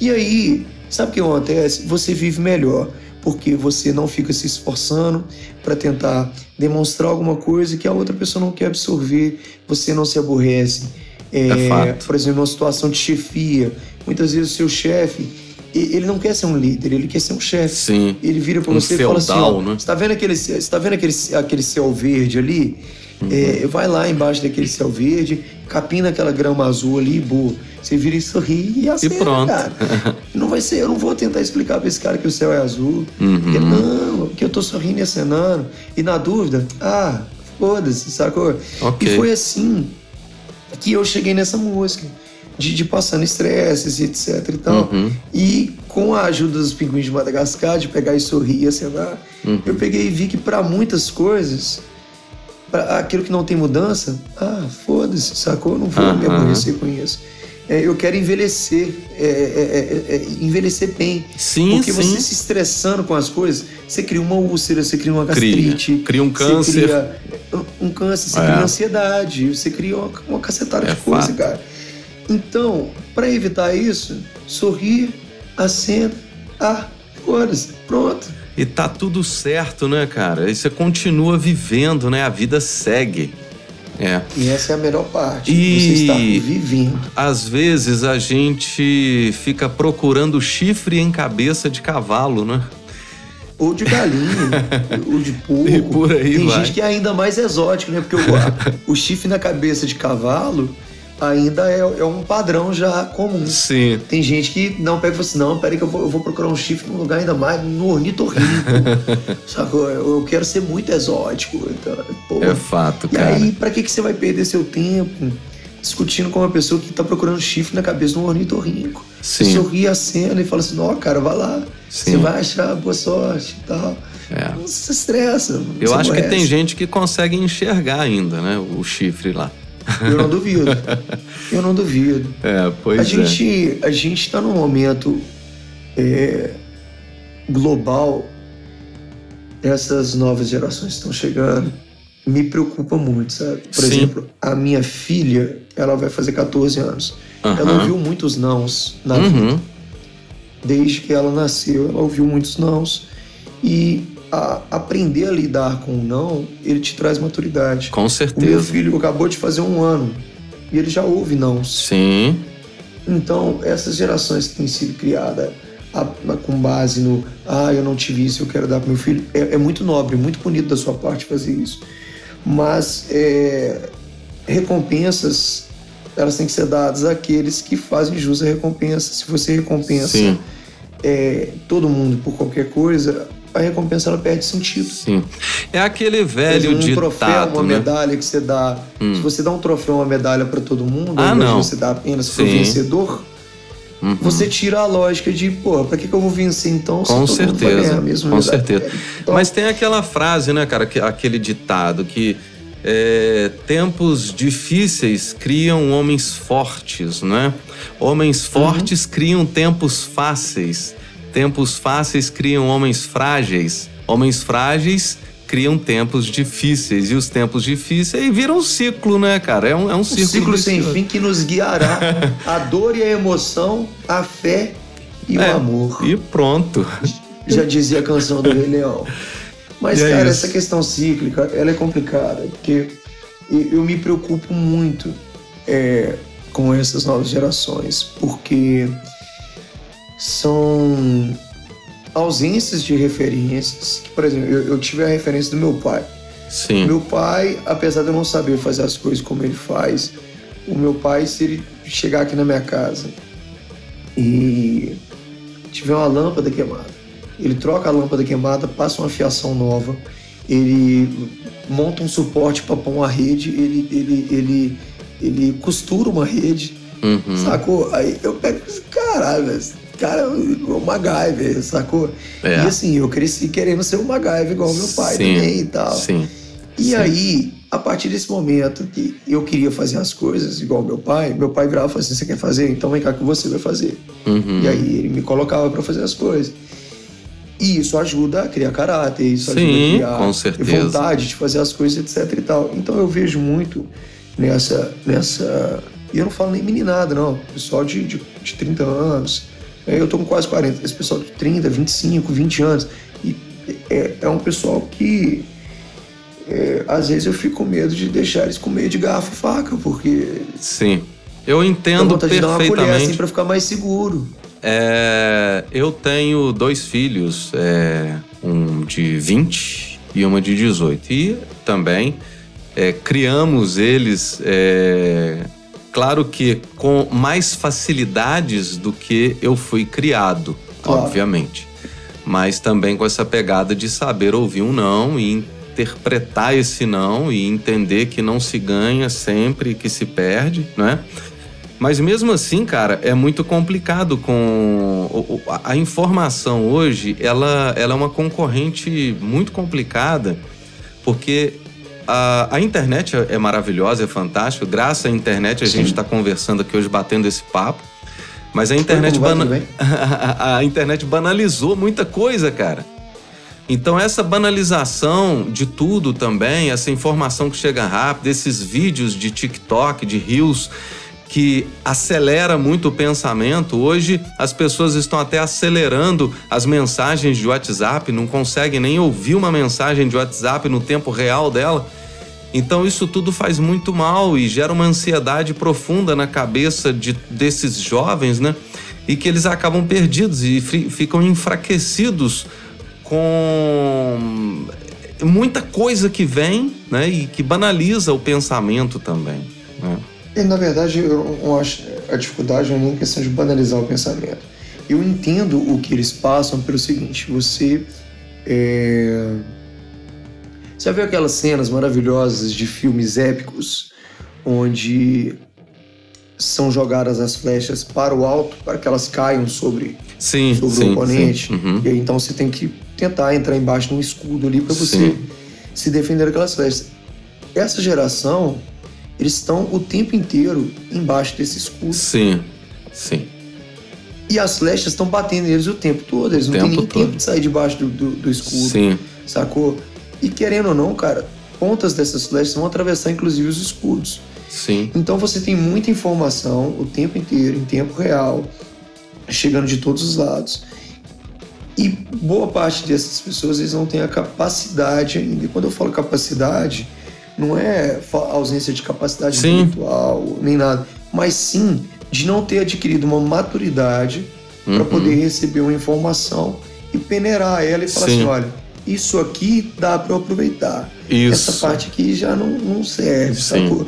E aí, sabe o que acontece? Você vive melhor, porque você não fica se esforçando para tentar demonstrar alguma coisa que a outra pessoa não quer absorver, você não se aborrece. É fato. Por exemplo, uma situação de chefia. Muitas vezes o seu chefe, ele não quer ser um líder, ele quer ser um chefe. Sim. Ele vira pra Um você e fala assim: feudal, ó, né? você tá vendo aquele, você tá vendo aquele, aquele céu verde ali? Uhum. É, vai lá embaixo daquele céu verde, capina aquela grama azul ali e boa. Você vira e sorri e acena, pronto. cara. [LAUGHS] Não vai ser, eu não vou tentar explicar pra esse cara que o céu é azul. Uhum. Porque, não, que eu tô sorrindo e acenando. E na dúvida, ah, foda-se, sacou? Ok. E foi assim que eu cheguei nessa música. De, de passando estresses e etc e tal. Uhum. E com a ajuda dos pinguins de Madagascar, de pegar e sorrir e acenar, Uhum. eu peguei e vi que para muitas coisas, para aquilo que não tem mudança, ah, foda-se, sacou? Eu não vou me Aham. aborrecer com isso. É, eu quero envelhecer, é, é, é, é, envelhecer bem. Sim, Porque sim. você se estressando com as coisas, você cria uma úlcera, você cria uma Cria. gastrite. Cria um você câncer. cria- um câncer, você É. cria ansiedade, você cria uma, uma cacetada É de coisa, cara. Então, para evitar isso, sorrir, acena, ah, foda-se, pronto. E tá tudo certo, né, cara? E você continua vivendo, né? A vida segue. É. E essa é a melhor parte. E- Você está vivendo. Às vezes a gente fica procurando chifre em cabeça de cavalo, né? Ou de galinha, [LAUGHS] ou de porco. E por aí Tem vai. gente que é ainda mais exótico, né? Porque o, o chifre na cabeça de cavalo ainda é, é um padrão já comum. Sim. Tem gente que não pega e fala assim, não, peraí que eu vou, eu vou procurar um chifre num lugar ainda mais, no ornitorrinco. [LAUGHS] Sacou? Eu, eu quero ser muito exótico. Então, pô. É fato, E cara. aí, pra que, que você vai perder seu tempo discutindo com uma pessoa que tá procurando chifre na cabeça de um ornitorrinco? Você Sim. sorri a cena e fala assim, ó, cara, vai lá. Sim. Você vai achar boa sorte e tal. É. Não se estressa. não Eu se acho que tem gente que consegue enxergar ainda, né? O chifre lá. Eu não duvido. Eu não duvido. É, pois a é. gente a gente está num momento é, global essas novas gerações estão chegando me preocupa muito sabe por Sim. exemplo a minha filha ela vai fazer 14 anos ela Aham. ouviu muitos nãos na vida Uhum. desde que ela nasceu ela ouviu muitos nãos e a- aprender a lidar com o não ele te traz maturidade Com o meu certeza. filho acabou de fazer um ano e ele já ouve nãos Sim. então, essas gerações que têm sido criadas a- a- com base no ah, eu não tive isso, eu quero dar para meu filho, é, é muito nobre, muito bonito da sua parte fazer isso. Mas é, recompensas, elas têm que ser dadas àqueles que fazem jus à recompensa. Se você recompensa é, todo mundo por qualquer coisa, a recompensa ela perde sentido. Sim. É aquele velho um troféu, ditado, uma né? medalha que você dá. Se você dá um troféu, uma medalha para todo mundo, Ah, não. você dá apenas pro Sim. vencedor, Uhum. você tira a lógica de, pô, pra que, que eu vou vencer então Com certeza, mesmo? com medalha? certeza. Então, Mas tem aquela frase, né, cara, que- aquele ditado que é, tempos difíceis criam homens fortes, né? Homens Uhum. fortes criam tempos fáceis. Tempos fáceis criam homens frágeis. Homens frágeis criam tempos difíceis. E os tempos difíceis viram um ciclo, né, cara? É um, é um um ciclo, ciclo sem fim que nos guiará [LAUGHS] a dor e a emoção, a fé e É, o amor. E pronto. Já dizia a canção do Rei Leão. [LAUGHS] Mas, E é cara, isso. essa questão cíclica, ela é complicada, porque eu eu me preocupo muito é, com essas novas gerações, porque são ausências de referências. Por exemplo, eu, eu tive a referência do meu pai. Sim. Meu pai, apesar de eu não saber fazer as coisas como ele faz, o meu pai, se ele chegar aqui na minha casa e tiver uma lâmpada queimada, ele troca a lâmpada queimada, passa uma fiação nova, ele monta um suporte para pôr uma rede, ele, ele, ele, ele costura uma rede, Uhum. sacou? Aí eu pego e caralho, velho, cara o MacGyver, sacou? É. E assim, eu cresci querendo ser o MacGyver igual meu pai Sim, também e tal. Sim. E Sim. aí, a partir desse momento que eu queria fazer as coisas igual meu pai, meu pai virava e falava assim: você quer fazer? Então vem cá que você vai fazer. Uhum. E aí ele me colocava para fazer as coisas. E isso ajuda a criar caráter, isso Sim, ajuda a criar vontade de fazer as coisas, etc e tal. Então eu vejo muito nessa. nessa e eu não falo nem meninada, não. Pessoal de, de, de 30 anos. É, Eu tô com quase 40. Esse pessoal de 30, 25, 20 anos. E é, é um pessoal que. é, às vezes eu fico com medo de deixar eles comer de garfo e faca, porque Sim. Eu entendo vontade de dar uma colher perfeitamente. assim pra ficar mais seguro. É, eu tenho dois filhos, é, um de 20 e uma de 18. E também é, criamos eles, é, claro que com mais facilidades do que eu fui criado, Claro. obviamente. Mas também com essa pegada de saber ouvir um não e interpretar esse não e entender que não se ganha sempre, que se perde, né? Mas mesmo assim, cara, é muito complicado com a informação hoje, ela, ela é uma concorrente muito complicada, porque a, a internet é é maravilhosa, é fantástico. Graças à internet a Sim. gente está conversando aqui hoje, batendo esse papo. Mas a internet, vai? bana- bem? [LAUGHS] a internet banalizou muita coisa, cara. Então, essa banalização de tudo também, essa informação que chega rápido, esses vídeos de TikTok, de Reels, que acelera muito o pensamento. Hoje as pessoas estão até acelerando as mensagens de WhatsApp, não conseguem nem ouvir uma mensagem de WhatsApp no tempo real dela. Então isso tudo faz muito mal e gera uma ansiedade profunda na cabeça de, desses jovens, né? E que eles acabam perdidos e ficam enfraquecidos com muita coisa que vem, né? E que banaliza o pensamento também. Né? E, na verdade, eu acho a dificuldade não é nem questão de banalizar o pensamento. Eu entendo o que eles passam pelo seguinte: você. É... Você viu aquelas cenas maravilhosas de filmes épicos onde são jogadas as flechas para o alto para que elas caiam sobre, sim, sobre sim, o oponente? Sim. Uhum. E aí, então você tem que tentar entrar embaixo de um escudo ali para você se defender daquelas flechas. Essa geração eles estão o tempo inteiro embaixo desse escudo. Sim, sim. E as flechas estão batendo neles o tempo todo. Eles o não têm nem todo. tempo de sair debaixo do, do, do escudo. Sim. Sacou? E querendo ou não, cara, pontas dessas flechas vão atravessar inclusive os escudos. Sim. Então você tem muita informação o tempo inteiro, em tempo real, chegando de todos os lados. E boa parte dessas pessoas eles não têm a capacidade ainda. E quando eu falo capacidade, não é ausência de capacidade sim. intelectual, nem nada, mas sim de não ter adquirido uma maturidade uhum. para poder receber uma informação e peneirar ela e falar sim. assim: olha, isso aqui dá para aproveitar. Isso. Essa parte aqui já não, não serve, sim. sacou?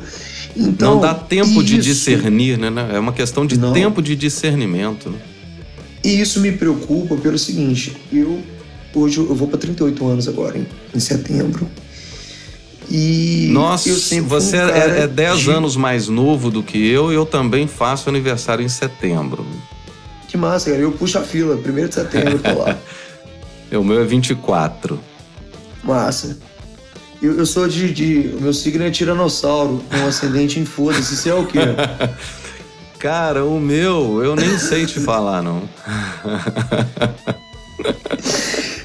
Então, não dá tempo isso... de discernir, né? É uma questão de não. tempo de discernimento. Né? E isso me preocupa pelo seguinte: eu hoje eu vou para 38 anos agora, em, em setembro. E Nossa, você um é, é 10 de... anos mais novo do que eu e eu também faço aniversário em setembro. Que massa, cara. Eu puxo a fila, 1 de setembro, tô lá. [LAUGHS] o meu é 24. Massa. Eu, eu sou de, de, O meu signo é tiranossauro, com ascendente em foda-se. Isso é o quê? [LAUGHS] Cara, o meu, eu nem sei te falar, não. [LAUGHS]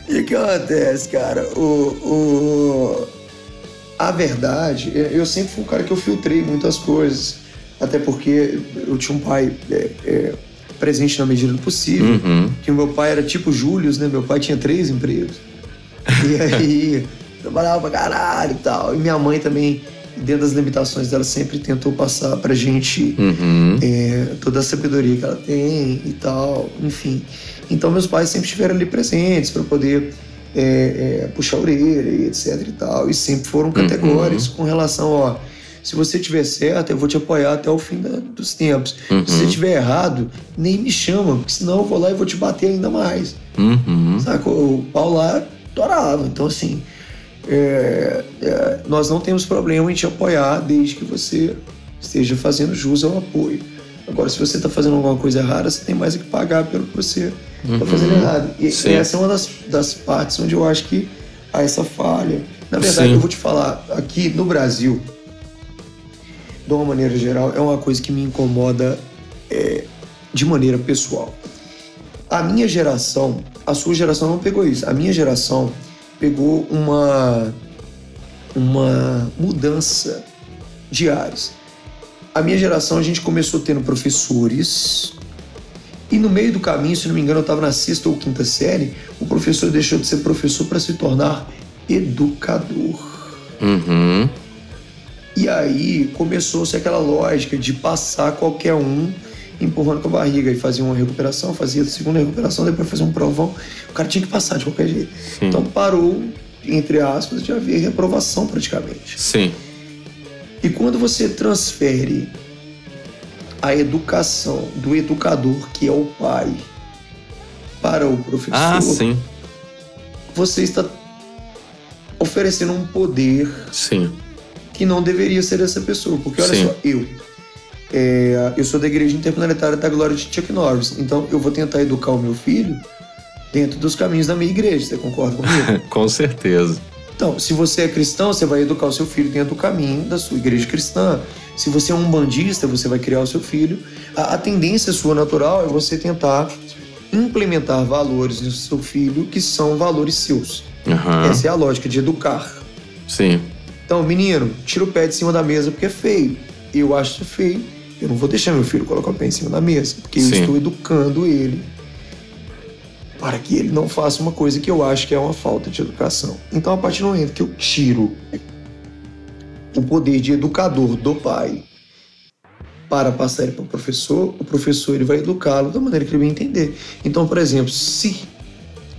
E o que acontece, cara? O, o, a verdade, eu sempre fui um cara que eu filtrei muitas coisas. Até porque eu tinha um pai é, é, presente na medida do possível. Uhum. Que o meu pai era tipo Július, né? Meu pai tinha três empregos. E [LAUGHS] aí, trabalhava pra caralho e tal. E minha mãe também, dentro das limitações dela, sempre tentou passar pra gente uhum. é, toda a sabedoria que ela tem e tal. Enfim. Então, meus pais sempre estiveram ali presentes para poder é, é, puxar a orelha e etc e tal. E sempre foram categóricos uhum. com relação, ó, se você tiver certo, eu vou te apoiar até o fim da, dos tempos. Uhum. Se você tiver errado, nem me chama, porque senão eu vou lá e vou te bater ainda mais. Uhum. Saca? O pau lá torava. Então, assim, é, é, nós não temos problema em te apoiar desde que você esteja fazendo jus ao apoio. Agora, se você está fazendo alguma coisa errada, você tem mais que pagar pelo que você está uhum. fazendo errado. E, essa é uma das, das partes onde eu acho que há essa falha. Na verdade, Sim. eu vou te falar, aqui no Brasil, de uma maneira geral, é uma coisa que me incomoda é, de maneira pessoal. A minha geração, a sua geração não pegou isso. A minha geração pegou uma, uma mudança de ares a minha geração a gente começou tendo professores e no meio do caminho, se não me engano, eu estava na sexta ou quinta série, o professor deixou de ser professor para se tornar educador. Uhum. E aí começou-se aquela lógica de passar qualquer um empurrando com a barriga e fazia uma recuperação, fazia a segunda recuperação, depois fazia um provão. O cara tinha que passar de qualquer jeito. Sim. Então parou, entre aspas, de haver reprovação praticamente. Sim. E quando você transfere a educação do educador, que é o pai, para o professor, ah, sim. você está oferecendo um poder sim. que não deveria ser dessa pessoa. Porque olha sim. só, eu. É, eu sou da Igreja Interplanetária da Glória de Chuck Norris. Então eu vou tentar educar o meu filho dentro dos caminhos da minha igreja. Você concorda comigo? [LAUGHS] Com certeza. Então, se você é cristão, você vai educar o seu filho dentro do caminho da sua igreja cristã. Se você é um bandista, você vai criar o seu filho. A, a tendência sua natural é você tentar implementar valores no seu filho que são valores seus. Aham. Essa é a lógica de educar. Sim. Então, menino, tira o pé de cima da mesa porque é feio. Eu acho feio. Eu não vou deixar meu filho colocar o pé em cima da mesa, porque eu Sim. estou educando ele para que ele não faça uma coisa que eu acho que é uma falta de educação. Então, a partir do momento que eu tiro o poder de educador do pai para passar ele para o professor, o professor ele vai educá-lo da maneira que ele vai entender. Então, por exemplo, se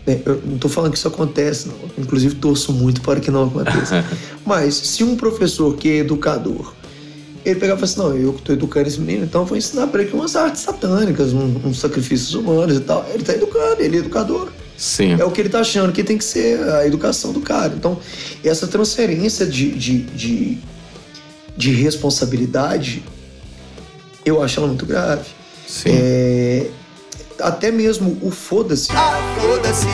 né, eu não estou falando que isso acontece, não. Inclusive torço muito para que não aconteça. [LAUGHS] Mas se um professor que é educador, ele pegava e falava assim, não, eu que estou educando esse menino, então eu vou ensinar para ele umas artes satânicas, um- uns sacrifícios humanos e tal. Ele está educando, ele é educador. Sim. É o que ele está achando que tem que ser a educação do cara. Então, essa transferência de, de, de, de responsabilidade, eu acho ela muito grave. Sim. É, até mesmo o foda-se. Ah, foda-se.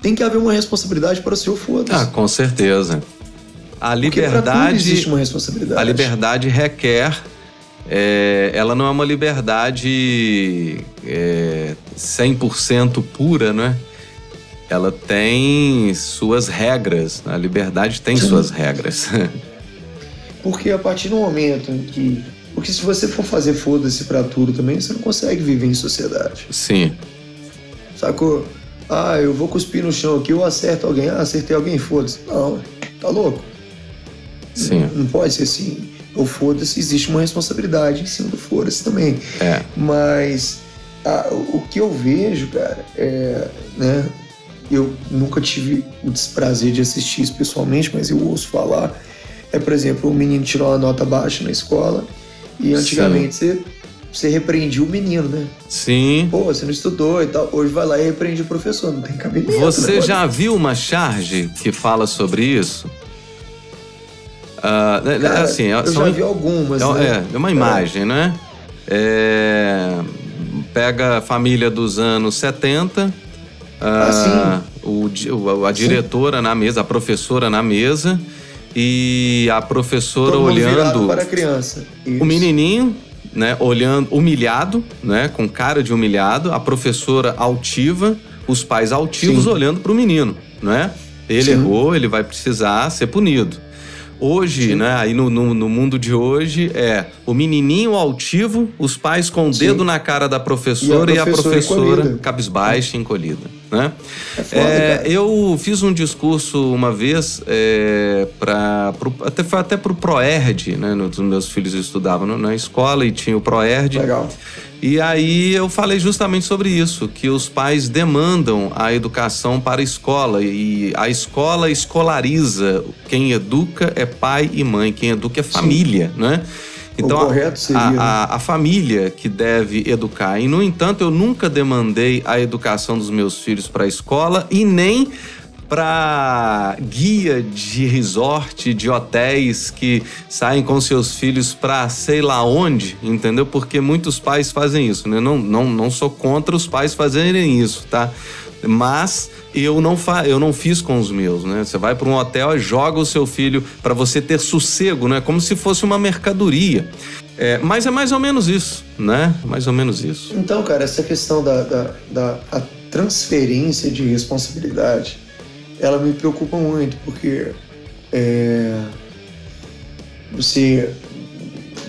Tem que haver uma responsabilidade para o seu foda-se. Ah, com certeza. A liberdade. existe uma responsabilidade. A liberdade requer. é, ela não é uma liberdade é, 100% pura, né? Ela tem suas regras. A liberdade tem suas regras. [LAUGHS] Porque a partir do momento em que. Porque se você for fazer foda-se pra tudo também, você não consegue viver em sociedade. Sim, Sacou? Ah, eu vou cuspir no chão aqui, eu acerto alguém. Ah, acertei alguém, foda-se. Não, tá louco? Sim. Não pode ser assim. O foda-se, existe uma responsabilidade em cima do foda-se também. É. Mas o o que eu vejo, cara, é. Né, eu nunca tive o desprazer de assistir isso pessoalmente, mas eu ouço falar. É, por exemplo, o menino tirou uma nota baixa na escola e antigamente você, você repreendia o menino, né? Sim. Pô, você não estudou e tal. Hoje vai lá e repreende o professor, não tem cabimento. Você né? já viu uma charge que fala sobre isso? Ah, né, Cara, assim, eu são já vi algumas, É, né? é uma imagem, né? É, pega a família dos anos 70, ah, di- o- a diretora na mesa, a professora na mesa e a professora Todo olhando para a criança. Isso. o menininho, né, olhando humilhado, né, com cara de humilhado, a professora altiva, os pais altivos Sim. olhando para o menino, né? Ele Sim. errou, ele vai precisar ser punido. Hoje, né, aí no, no, no mundo de hoje, é o menininho altivo, os pais com o Sim. dedo na cara da professora e a professora professora, encolhida. cabisbaixa e encolhida, né? É foda, É, eu fiz um discurso uma vez é, para até foi até pro Proerd, né? no- Os meus filhos estudavam no- na escola e tinha o Proerd. Legal. E aí eu falei justamente sobre isso, que os pais demandam a educação para a escola e a escola escolariza. Quem educa é pai e mãe, quem educa é família, né? Então, a- correto seria, a, né? a, a família que deve educar. E, no entanto, eu nunca demandei a educação dos meus filhos para a escola e nem para guia de resort, de hotéis que saem com seus filhos para sei lá onde, entendeu? Porque muitos pais fazem isso, né? Não, não, não sou contra os pais fazerem isso, tá? Mas eu não, fa eu não fiz com os meus, né? Você vai para um hotel e joga o seu filho para você ter sossego, né? Como se fosse uma mercadoria. É, mas é mais ou menos isso, né? Mais ou menos isso. Então, cara, essa questão da, da, da transferência de responsabilidade, ela me preocupa muito, porque é, você.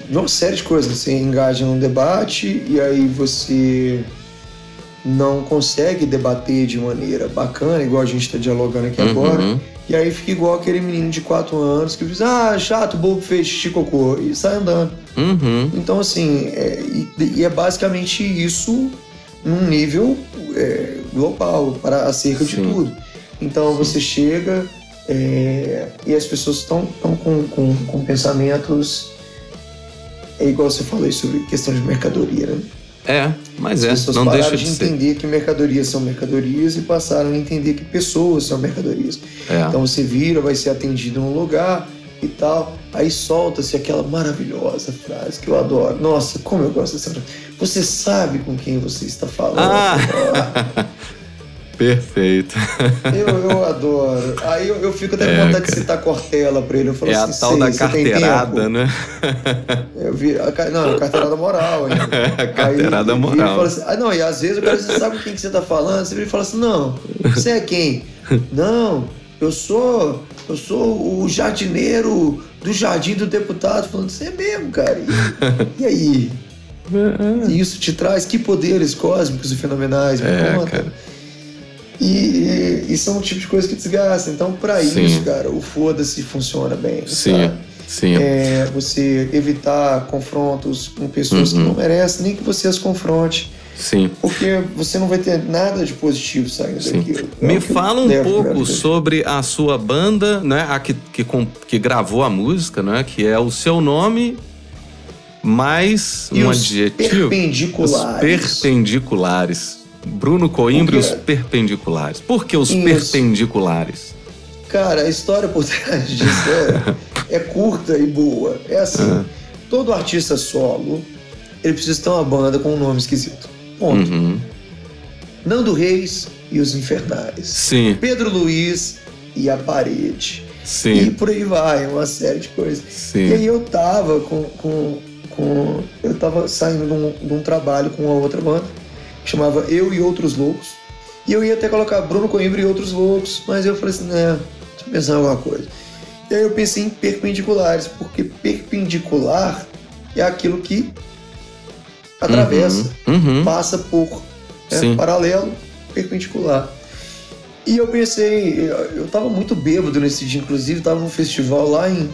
uma série de coisas, você engaja num debate e aí você não consegue debater de maneira bacana, igual a gente está dialogando aqui Uhum. agora. E aí fica igual aquele menino de 4 anos que diz, ah, chato, bobo fez xixi cocô, e sai andando. Uhum. Então, assim, é, e, e é basicamente isso num nível é, global, para acerca de Sim. tudo. Então, você chega é, e as pessoas estão com, com, com pensamentos. É igual você falou sobre questão de mercadoria, né? É, mas As é, pessoas não pararam deixa de de ser. entender que mercadorias são mercadorias e passaram a entender que pessoas são mercadorias. É. Então você vira, vai ser atendido num lugar e tal, aí solta-se aquela maravilhosa frase que eu adoro. Nossa, como eu gosto dessa frase. Você sabe com quem você está falando. Ah! [LAUGHS] Perfeito. [LAUGHS] Eu, eu adoro. Aí eu, eu fico até com É, vontade de cara. citar Cortella pra ele. Eu falo É a assim, tal "Sei, da você tem carteirada, tempo?" né? Eu vi, a, não, a carteirada moral. ainda. [LAUGHS] A carteirada Aí, moral. assim, ah, não, e às vezes o cara você sabe com quem que você tá falando, você fala assim, não, você é quem? [LAUGHS] Não, eu sou, eu sou o jardineiro do jardim do deputado. Falando, você é mesmo, cara. E, e aí? E isso te traz que poderes cósmicos e fenomenais, me É, conta. cara. E, e, e são o tipo de coisa que desgasta. Então, pra Sim. isso, cara, o foda-se funciona bem. Sim, sabe? sim. É, você evitar confrontos com pessoas Uhum. que não merecem, nem que você as confronte. Sim. Porque você não vai ter nada de positivo saindo Sim. daquilo. É Me fala um pouco sobre a sua banda, né? A que, que, com- que gravou a música, né? Que é o seu nome mais E um os adjetivo. perpendiculares. Os perpendiculares. Bruno Coimbra e os perpendiculares. Por que os Isso. perpendiculares? Cara, a história por trás disso é, é curta e boa. É assim, Ah. todo artista solo, ele precisa ter uma banda com um nome esquisito. Ponto. Uhum. Nando Reis e os Infernais. Sim, Pedro Luiz e a Parede. E sim, por aí vai, uma série de coisas. sim. E aí eu tava com. com, com eu tava saindo de um, de um trabalho com uma outra banda, que chamava Eu e Outros Loucos. E eu ia até colocar Bruno Coimbra e Outros Loucos, mas eu falei assim, né, deixa eu pensar em alguma coisa. E aí eu pensei em perpendiculares, porque perpendicular é aquilo que atravessa, Uhum. passa por Sim. paralelo, perpendicular. E eu pensei, eu, tava muito bêbado nesse dia, inclusive, tava num festival lá em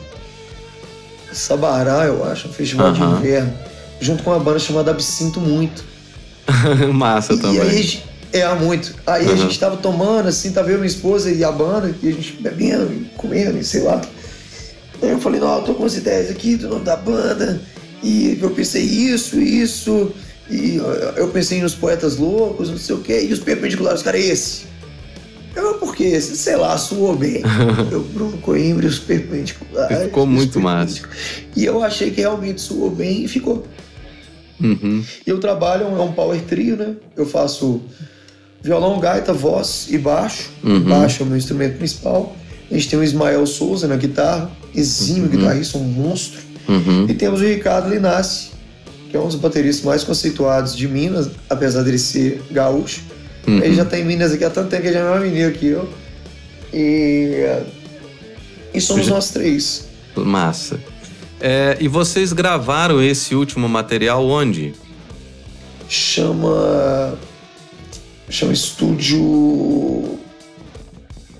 Sabará, eu acho, um festival de Aham. inverno, junto com uma banda chamada Absinto Muito. [LAUGHS] Massa E também. aí, a gente- é, muito. Aí a Aham. gente tava tomando, assim, tava eu, minha esposa e a banda, e a gente bebendo, comendo, e sei lá. Aí eu falei, não, eu tô com as ideias aqui do nome da banda, e eu pensei isso, isso, e eu- pensei nos poetas loucos, não sei o quê, e os perpendiculares, cara, esse. Eu, por quê? Esse, sei lá, soou bem. [LAUGHS] eu, Bruno Coimbra e os perpendiculares. Ficou muito massa. E eu achei que realmente soou bem e ficou. Uhum. E eu trabalho, é um power trio, né? Eu faço violão, gaita, voz e baixo. Uhum. Baixo é o meu instrumento principal. A gente tem o Ismael Souza na guitarra, exímio guitarrista, um monstro. Uhum. E temos o Ricardo Linassi, que é um dos bateristas mais conceituados de Minas, apesar dele ser gaúcho. Uhum. Ele já tá em Minas aqui há tanto tempo que ele já é mais mineiro que eu. E, e somos Já- nós três. Massa. É, e vocês gravaram esse último material onde? chama chama estúdio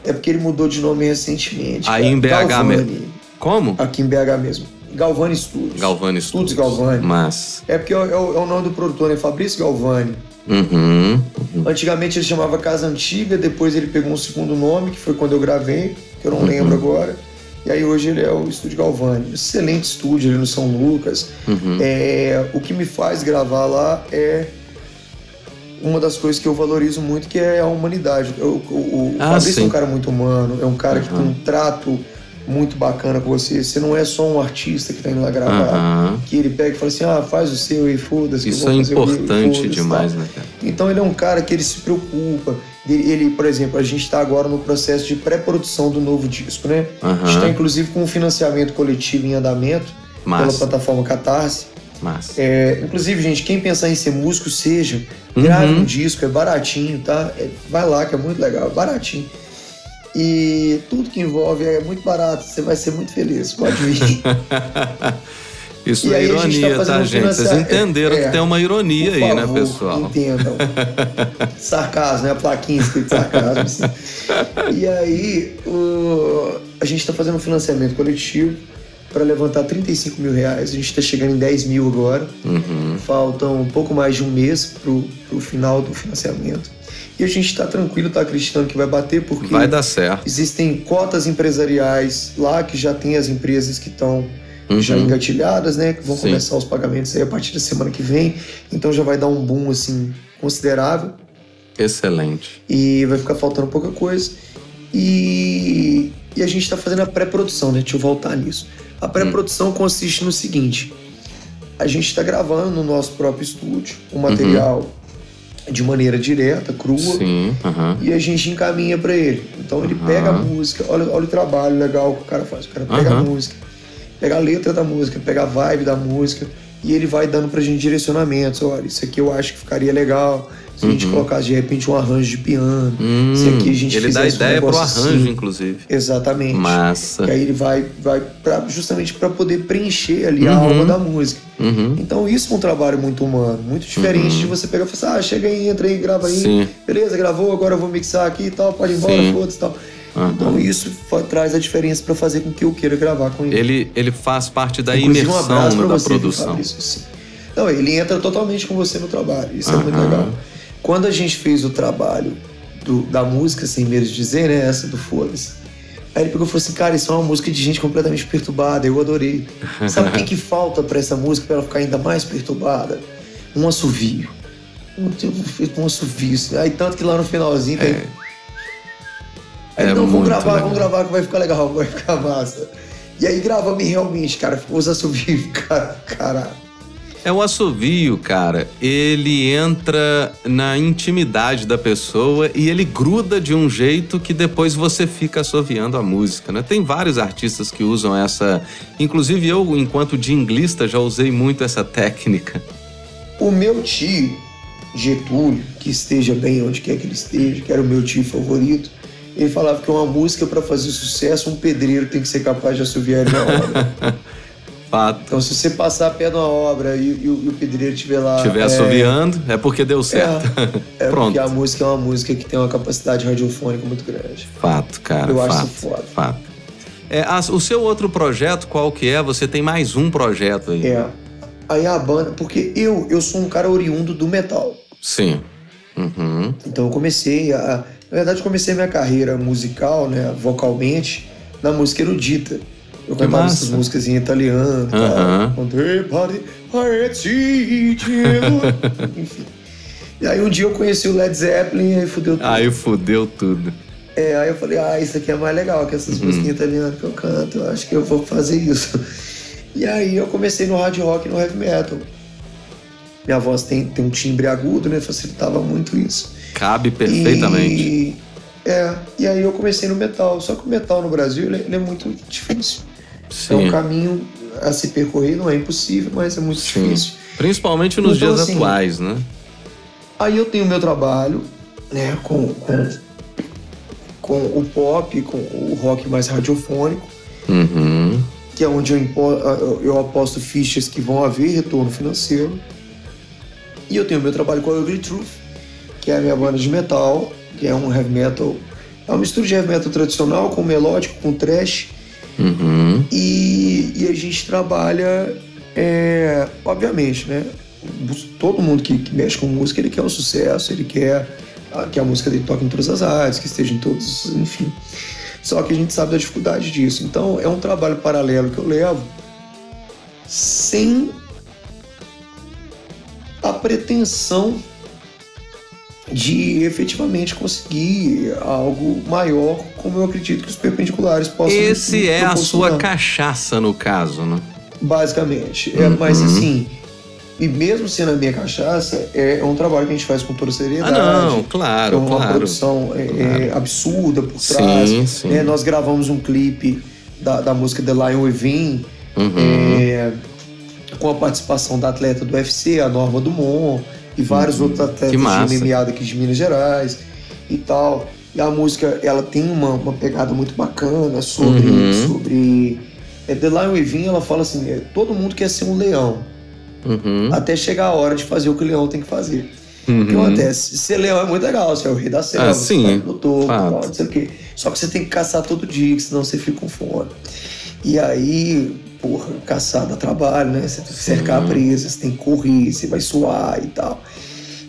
é porque ele mudou de nome recentemente Aí cara. em BH mesmo. Como? aqui em BH mesmo Galvani Studios Galvani Estúdios Studios. Galvani Massa. é porque é, o- é o nome do produtor né Fabrício Galvani Uhum. antigamente ele chamava Casa Antiga depois ele pegou um segundo nome que foi quando eu gravei que eu não Uhum. lembro agora e aí hoje ele é o Estúdio Galvani excelente estúdio ali no São Lucas Uhum. É, o que me faz gravar lá é uma das coisas que eu valorizo muito, que é a humanidade. Eu- o o Ah, Fabrício sim. é um cara muito humano, é um cara que tem um trato muito bacana com você. Você não é só um artista que tá indo lá gravar, Aham. que ele pega e fala assim, ah, faz o seu e foda-se. Isso vou é fazer o meu importante foda-se", demais, tal. né, cara? Então ele é um cara que ele se preocupa. Ele, por exemplo, a gente está agora no processo de pré-produção do novo disco, né? A gente Aham. está inclusive com um financiamento coletivo em andamento pela Massa. plataforma Catarse. Massa. É, inclusive, gente, quem pensar em ser músico, seja. Uhum. Grave um disco, é baratinho, tá? É, vai lá, que é muito legal, é baratinho. E tudo que envolve é muito barato, você vai ser muito feliz, pode vir. [LAUGHS] Isso E é tá ironia, tá, um gente? Vocês entenderam é, que tem uma ironia aí, né, pessoal? Entendam. [LAUGHS] sarcasmo, né? A plaquinha escrito sarcasmo. E aí, o- a gente está fazendo um financiamento coletivo para levantar 35 mil reais. A gente está chegando em 10 mil agora. Uhum. Faltam um pouco mais de um mês pro, pro final do financiamento. E a gente está tranquilo, está acreditando que vai bater, porque Vai dar certo. existem cotas empresariais lá que já tem as empresas que estão já Uhum. engatilhadas, né? Que vão Sim. começar os pagamentos aí a partir da semana que vem. Então já vai dar um boom assim considerável Excelente. e vai ficar faltando pouca coisa. E, e a gente está fazendo a pré-produção, né? Deixa eu voltar nisso. A pré-produção Hum. consiste no seguinte: a gente está gravando no nosso próprio estúdio o Uhum. material de maneira direta, crua, Sim. e a gente encaminha para ele. Então ele pega a música, olha, olha o trabalho legal que o cara faz. O cara pega a música, pega a letra da música, pega a vibe da música e ele vai dando pra gente direcionamentos. Olha, isso aqui eu acho que ficaria legal, Se a gente colocasse de repente um arranjo de piano, Hum, se aqui a gente ele dá fizesse um ideia pro arranjo, assim. inclusive. Exatamente. Massa. Que aí ele vai, vai pra, justamente para poder preencher ali a alma da música. Uhum. Então isso é um trabalho muito humano, muito diferente de você pegar e falar assim, ah, chega aí, entra aí, grava aí, Sim. beleza, gravou, agora eu vou mixar aqui e tal, pode ir embora, foda-se e tal. Aham. Então isso traz a diferença para fazer com que eu queira gravar com ele. Ele, ele faz parte da Inclusive, um imersão pra da você, produção. Fabrício, sim. Não, ele entra totalmente com você no trabalho. Isso é muito legal. Quando a gente fez o trabalho do- da música, sem medo de dizer, né? Essa do Foda-se. Aí ele pegou e falou assim, cara, isso é uma música de gente completamente perturbada, eu adorei. Sabe o que, que falta pra essa música pra ela ficar ainda mais perturbada? Um assovio. Um, um assovio. Aí tanto que lá no finalzinho tem. Aí, É não, vamos gravar, legal. vamos gravar que vai ficar legal, vai ficar massa. E aí gravamos realmente, cara, ficou os assovios, [LAUGHS] cara, cara. É o assovio, cara. Ele entra na intimidade da pessoa e ele gruda de um jeito que depois você fica assoviando a música, né? Tem vários artistas que usam essa. Inclusive eu, enquanto dinglista, já usei muito essa técnica. O meu tio, Getúlio, que esteja bem onde quer que ele esteja, que era o meu tio favorito, ele falava que uma música, para fazer sucesso, um pedreiro tem que ser capaz de assoviar na obra. [LAUGHS] Fato. Então, se você passar perto de uma obra e, e o- e o pedreiro estiver lá. Estiver é, assoviando, é porque deu certo. É, [LAUGHS] Pronto. porque a música é uma música que tem uma capacidade radiofônica muito grande. Fato, cara. Eu acho fato, isso foda. Fato. É, as- o seu outro projeto, qual que é? Você tem mais um projeto aí. É. Aí a banda. Porque eu, eu sou um cara oriundo do metal. Sim. Uhum. Então eu comecei a. Na verdade, eu comecei minha carreira musical, né, vocalmente, na música erudita. Eu Que cantava massa. essas músicas em italiano see [LAUGHS] you. Enfim. E aí um dia eu conheci o Led Zeppelin e aí fudeu tudo. Aí fudeu tudo. É, aí eu falei, ah, isso aqui é mais legal que essas Uhum. músicas em italiano que eu canto. Eu acho que eu vou fazer isso. [LAUGHS] E aí eu comecei no hard rock e no heavy metal. Minha voz tem, tem um timbre agudo, né? Facilitava muito isso. Cabe perfeitamente. E, é, e aí eu comecei no metal. Só que o metal no Brasil ele, ele é muito difícil. É um Sim. caminho a se percorrer, não é impossível, mas é muito Sim. difícil. Principalmente nos Então, dias assim, atuais, né? Aí eu tenho meu trabalho, né, com, com, com o pop, com o rock mais radiofônico, Uhum. que é onde eu, impo- eu aposto fichas que vão haver retorno financeiro. E eu tenho meu trabalho com a Ugly Truth, que é a minha banda de metal, que é um heavy metal. É uma mistura de heavy metal tradicional com melódico, com trash. Uhum. E, e a gente trabalha, é, obviamente, né? Todo mundo que, que mexe com música, ele quer um sucesso, ele quer que a música dele toque em todas as áreas, que esteja em todos, enfim. Só que a gente sabe da dificuldade disso. Então é um trabalho paralelo que eu levo sem a pretensão de efetivamente conseguir algo maior, como eu acredito que os perpendiculares possam Esse é a sua cachaça, no caso, né? Basicamente. É, mas Uhum. assim, e mesmo sendo a minha cachaça, é um trabalho que a gente faz com toda Ah, seriedade. não, claro, é uma claro. produção é, Claro. é, absurda por Sim, trás. sim. né? Nós gravamos um clipe da, da música The Lion Within, Uhum. é, com a participação da atleta do UFC, a Norma Dumont, e vários outros atletas Uhum. De MMA daqui de Minas Gerais e tal. E a música, ela tem uma, uma pegada muito bacana sobre... Uhum. sobre é, The Lion Within, ela fala assim, é, todo mundo quer ser um leão, Uhum. até chegar a hora de fazer o que o leão tem que fazer. O que Uhum. acontece? Ser leão é muito legal, você é o rei da selva, Ah, sim, tá no topo, tal, não sei o quê. Só que você tem que caçar todo dia, senão você fica com fome. E aí, porra, caçar dá trabalho, né? Você tem que cercar a presa, você tem que correr, você vai suar e tal.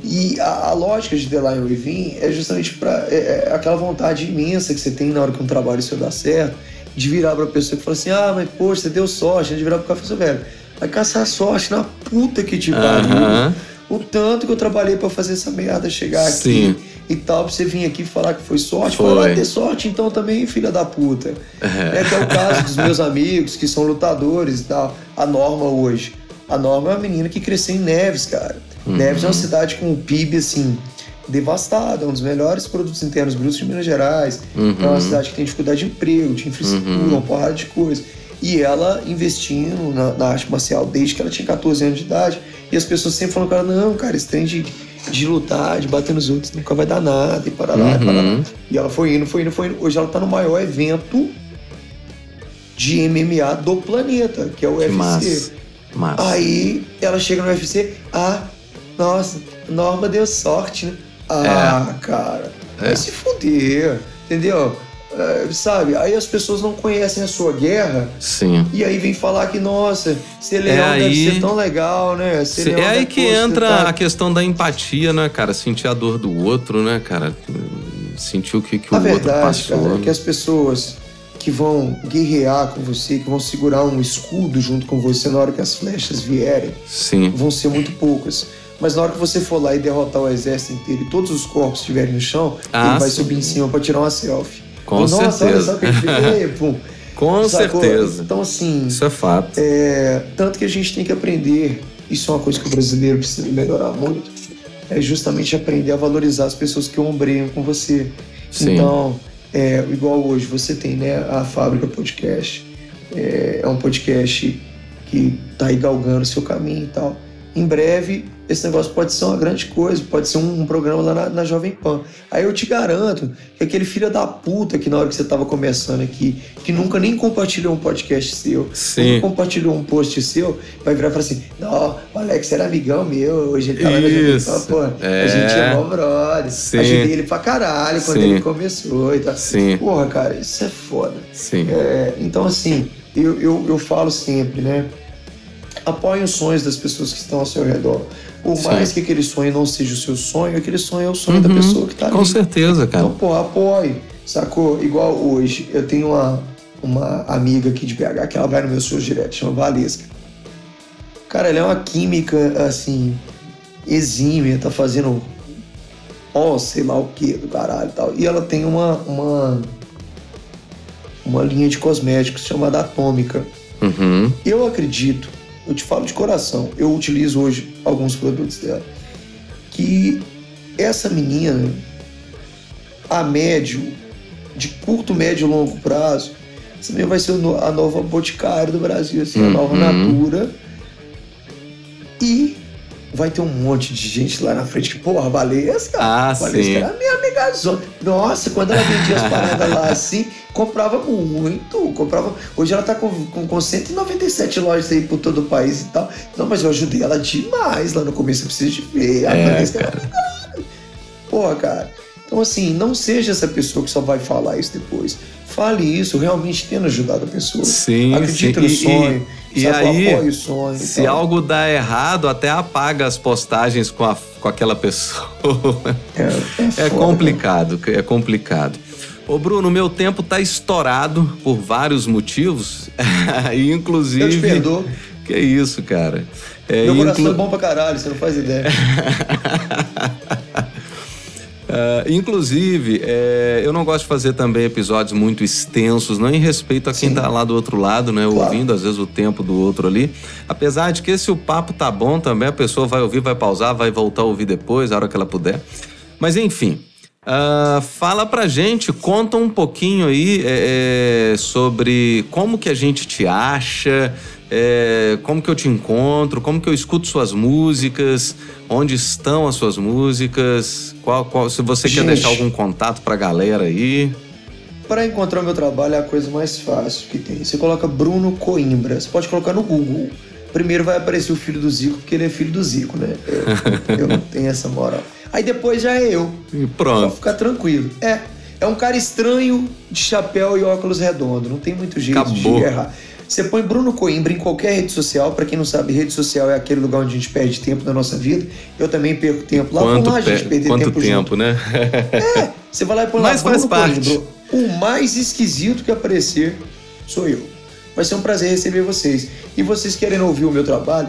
E a, a lógica de The Lion Within é justamente para é, é aquela vontade imensa que você tem na hora que um trabalho seu dá certo, de virar pra pessoa que fala assim: ah, mas poxa, você deu sorte, né? de virar pro cara e assim, velho, vai caçar sorte na puta que te pariu. Aham. O tanto que eu trabalhei pra fazer essa merda chegar Sim. aqui e tal, pra você vir aqui falar que foi sorte. Foi. Lá ter sorte, então também, filha da puta. É. que é o caso dos meus [LAUGHS] amigos que são lutadores e tal. A Norma hoje. A Norma é uma menina que cresceu em Neves, cara. Uhum. Neves é uma cidade com um PIB, assim, devastada. É um dos melhores produtos internos brutos de Minas Gerais. Uhum. É uma cidade que tem dificuldade de emprego, de infraestrutura, uma porrada de coisa. E ela investindo na, na arte marcial desde que ela tinha 14 anos de idade. E as pessoas sempre falam, cara, não, cara, esse trem de, de lutar, de bater nos outros, nunca vai dar nada, e para lá, e para lá. Uhum. E ela foi indo, foi indo, foi indo. Hoje ela tá no maior evento de MMA do planeta, que é o Que UFC. massa. Massa. Aí ela chega no UFC, ah, nossa, Norma deu sorte, né? Ah, cara, É. vai se fuder, entendeu? É, sabe? Aí as pessoas não conhecem a sua guerra Sim. e aí vem falar que, nossa, ser leão É deve aí- ser tão legal, né? Ser É aí deve que entra tá- a questão da empatia, né, cara? Sentir a dor do outro, né, cara? Sentir o que, que o A outro verdade, passou. cara, é que as pessoas que vão guerrear com você, que vão segurar um escudo junto com você na hora que as flechas vierem, Sim. vão ser muito poucas. Mas na hora que você for lá e derrotar o exército inteiro e todos os corpos estiverem no chão, Ah, ele vai sim. subir em cima pra tirar uma selfie. Com Nossa, olha certeza. só que ele pum. [LAUGHS] Com Sacou? certeza. Então, assim, Isso é fato. é, tanto que a gente tem que aprender, isso é uma coisa que o brasileiro precisa melhorar muito, é justamente aprender a valorizar as pessoas que ombreiam com você. Sim. Então, é, igual hoje, você tem né, a Fábrica Podcast, é, é um podcast que tá aí galgando o seu caminho e tal. Em breve, esse negócio pode ser uma grande coisa, pode ser um, um programa lá na, na Jovem Pan. Aí eu te garanto que aquele filho da puta que na hora que você tava começando aqui, que nunca nem compartilhou um podcast seu, Sim. nunca compartilhou um post seu, vai virar e falar assim: Não, o Alex era amigão meu, hoje ele tá lá na Jovem. Pan, pô, É. a gente é mó brother. Sim. Ajudei ele pra caralho quando Sim. ele começou e tal. Sim. Porra, cara, isso é foda. Sim. É, então, assim, eu, eu, eu falo sempre, né? Apoie os sonhos das pessoas que estão ao seu redor. Por Sim. mais que aquele sonho não seja o seu sonho, aquele sonho é o sonho da pessoa que tá ali. Com certeza, cara. Então, pô, apoie. Sacou? Igual hoje, eu tenho uma, uma amiga aqui de BH que ela vai no meu show direto, chama Valesca. Cara, ela é uma química, assim, exímia, tá fazendo ó, sei lá o que do caralho e tal. E ela tem uma, uma, uma linha de cosméticos chamada Atômica. Uhum. Eu acredito, eu te falo de coração, eu utilizo hoje alguns produtos dela, que essa menina, a médio, de curto, médio e longo prazo, essa menina vai ser a nova boticária do Brasil, assim, a nova Uhum. Natura. E vai ter um monte de gente lá na frente que, porra, Valesca, Ah, Valesca sim. era minha amiga zona. Nossa, quando ela vendia as paradas lá assim, comprava muito, comprava. Hoje ela tá com, com, com 197 lojas aí por todo o país e tal. Não, mas eu ajudei ela demais lá no começo, eu preciso de ver. A É, Valesca era legal. Porra, cara. Então, assim, não seja essa pessoa que só vai falar isso depois. Fale isso, realmente tendo ajudado a pessoa. Sim, Acredita sim. no E- sonho. e sabe, aí, o sonho. e Se tal. algo dá errado, até apaga as postagens com, a- com aquela pessoa. [LAUGHS] É, É foda, complicado, é complicado. Ô Bruno, meu tempo tá estourado por vários motivos. [LAUGHS] e inclusive. Eu te perdoo. Que isso, cara. É, Meu coração inclu- é bom pra caralho, você não faz ideia. [LAUGHS] Ah, inclusive, é, eu não gosto de fazer também episódios muito extensos, não em respeito a quem Sim. tá lá do outro lado, né? Claro. Ouvindo, às vezes, o tempo do outro ali. Apesar de que se o papo tá bom também, a pessoa vai ouvir, vai pausar, vai voltar a ouvir depois, a hora que ela puder. Mas enfim. Ah, fala pra gente, conta um pouquinho aí é, é, sobre como que a gente te acha, é, como que eu te encontro, como que eu escuto suas músicas, onde estão as suas músicas, qual, qual- se você quer Gente. deixar algum contato pra galera aí. Para encontrar o meu trabalho é a coisa mais fácil que tem. Você coloca Bruno Coimbra. Você pode colocar no Google. Primeiro vai aparecer o filho do Zico, porque ele é filho do Zico, né? Eu, eu não [LAUGHS] tenho essa moral. Aí depois já é eu. E pronto. ficar tranquilo. É. É um cara estranho de chapéu e óculos redondo. Não tem muito jeito Acabou. de errar. Você põe Bruno Coimbra em qualquer rede social. Pra quem não sabe, rede social é aquele lugar onde a gente perde tempo na nossa vida. Eu também perco tempo lá. Quanto, Vamos lá, a gente pe- perder quanto tempo, tempo, junto. né? É, você vai lá e põe lá Mas faz Bruno parte. Coimbra. O mais esquisito que aparecer sou eu. Vai ser um prazer receber vocês. E vocês querendo ouvir o meu trabalho,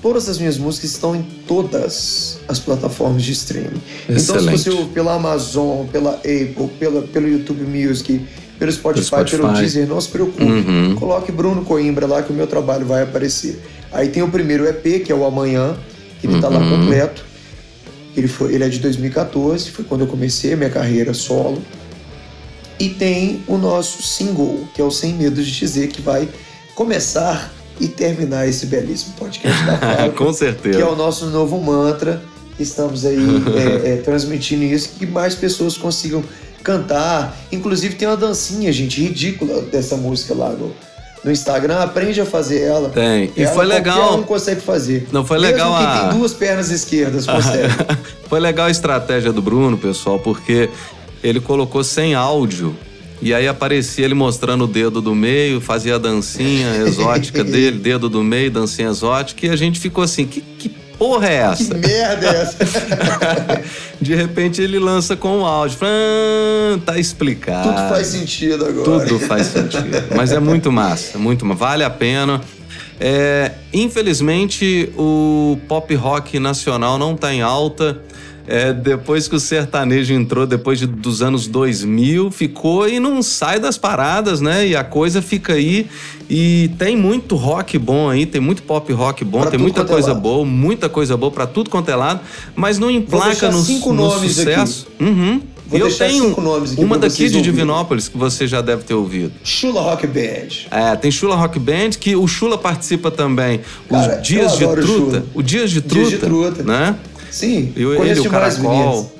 todas as minhas músicas estão em todas as plataformas de streaming. Então, se Excelente. você ouvir pela Amazon, pela Apple, pela, pelo YouTube Music, pelo Spotify, Pelo pelo, Spotify. Deezer, não se preocupe. Uhum. Coloque Bruno Coimbra lá que o meu trabalho vai aparecer. Aí tem o primeiro EP, que é o Amanhã, que ele tá lá Uhum. completo. Ele, foi, ele é de 2014, foi quando eu comecei a minha carreira solo. E tem o nosso single, que é o Sem Medo de Dizer, que vai começar e terminar esse belíssimo podcast da [LAUGHS] Fábrica, Com certeza. que é o nosso novo mantra. estamos aí [LAUGHS] é, é, transmitindo isso, que mais pessoas consigam cantar. Inclusive tem uma dancinha, gente, ridícula dessa música lá no, no Instagram. Aprende a fazer ela. Tem. E ela, foi legal. um consegue fazer. Não foi Mesmo legal quem a- tem duas pernas esquerdas [LAUGHS] consegue. Foi legal a estratégia do Bruno, pessoal, porque ele colocou sem áudio. E aí aparecia ele mostrando o dedo do meio, fazia a dancinha [LAUGHS] exótica dele, dedo do meio, dancinha exótica, e a gente ficou assim, que, que porra é que essa? merda é essa? [LAUGHS] De repente ele lança com o áudio. Ah, tá explicado. Tudo faz sentido agora. Tudo faz sentido. Mas é muito massa, muito massa. Vale a pena. É, infelizmente, o pop rock nacional não tá em alta. É, depois que o sertanejo entrou, depois de- dos anos 2000, ficou e não sai das paradas, né? E a coisa fica aí. E tem muito rock bom aí, tem muito pop rock bom, Pra tem muita é coisa lado. boa, muita coisa boa pra tudo quanto é lado, mas não emplaca no, cinco no nomes aqui. sucesso. Uhum. Vou eu tenho aqui uma daqui de. Divinópolis que você já deve ter ouvido. Chula Rock Band. É, tem Chula Rock Band, que o Chula participa também. Os Cara, Dias eu de Truta. Chula. O Dias de Dias Truta. de Truta. Né? Sim, E o- conheço ele, o. Caracol.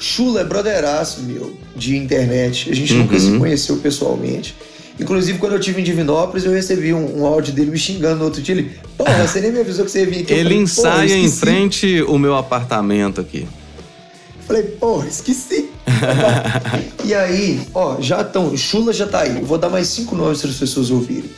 Chula é brotheraço meu, de internet. A gente nunca Uhum. se conheceu pessoalmente. Inclusive, quando eu tive em Divinópolis, eu recebi um, um áudio dele me xingando no outro dia. Ele, porra, [LAUGHS] você nem me avisou que você ia vir aqui. Eu Ele falei, "Porra, ensaia em esqueci." frente o meu apartamento aqui. Falei, porra, esqueci. [LAUGHS] e aí, ó, já estão. Chula já tá aí. Eu vou dar mais cinco nomes para as pessoas ouvirem: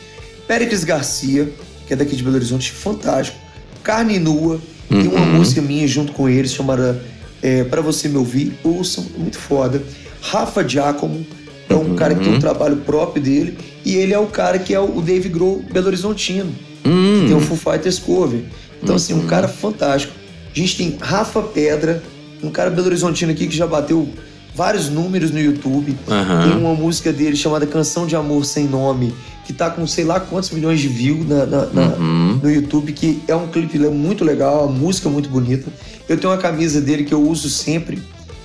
Péricles Garcia, que é daqui de Belo Horizonte, fantástico. Carne Nua, tem uma Uhum. música minha junto com eles chamada é, Pra Você Me Ouvir. Ouçam, muito foda. Rafa Giacomo, é um cara que tem um Uhum. trabalho próprio dele. E ele é o cara que é o Dave Grohl Belo Horizontino Hum, tem o Foo Fighters cover. Então, assim, um cara fantástico. A gente tem Rafa Pedra, um cara belo horizontino aqui que já bateu vários números no YouTube. Aham. Tem uma música dele chamada Canção de Amor Sem Nome, que tá com sei lá quantos milhões de views na, na- na- Uhum. no YouTube, que é um clipe muito legal, a música é muito bonita. Eu tenho uma camisa dele que eu uso sempre,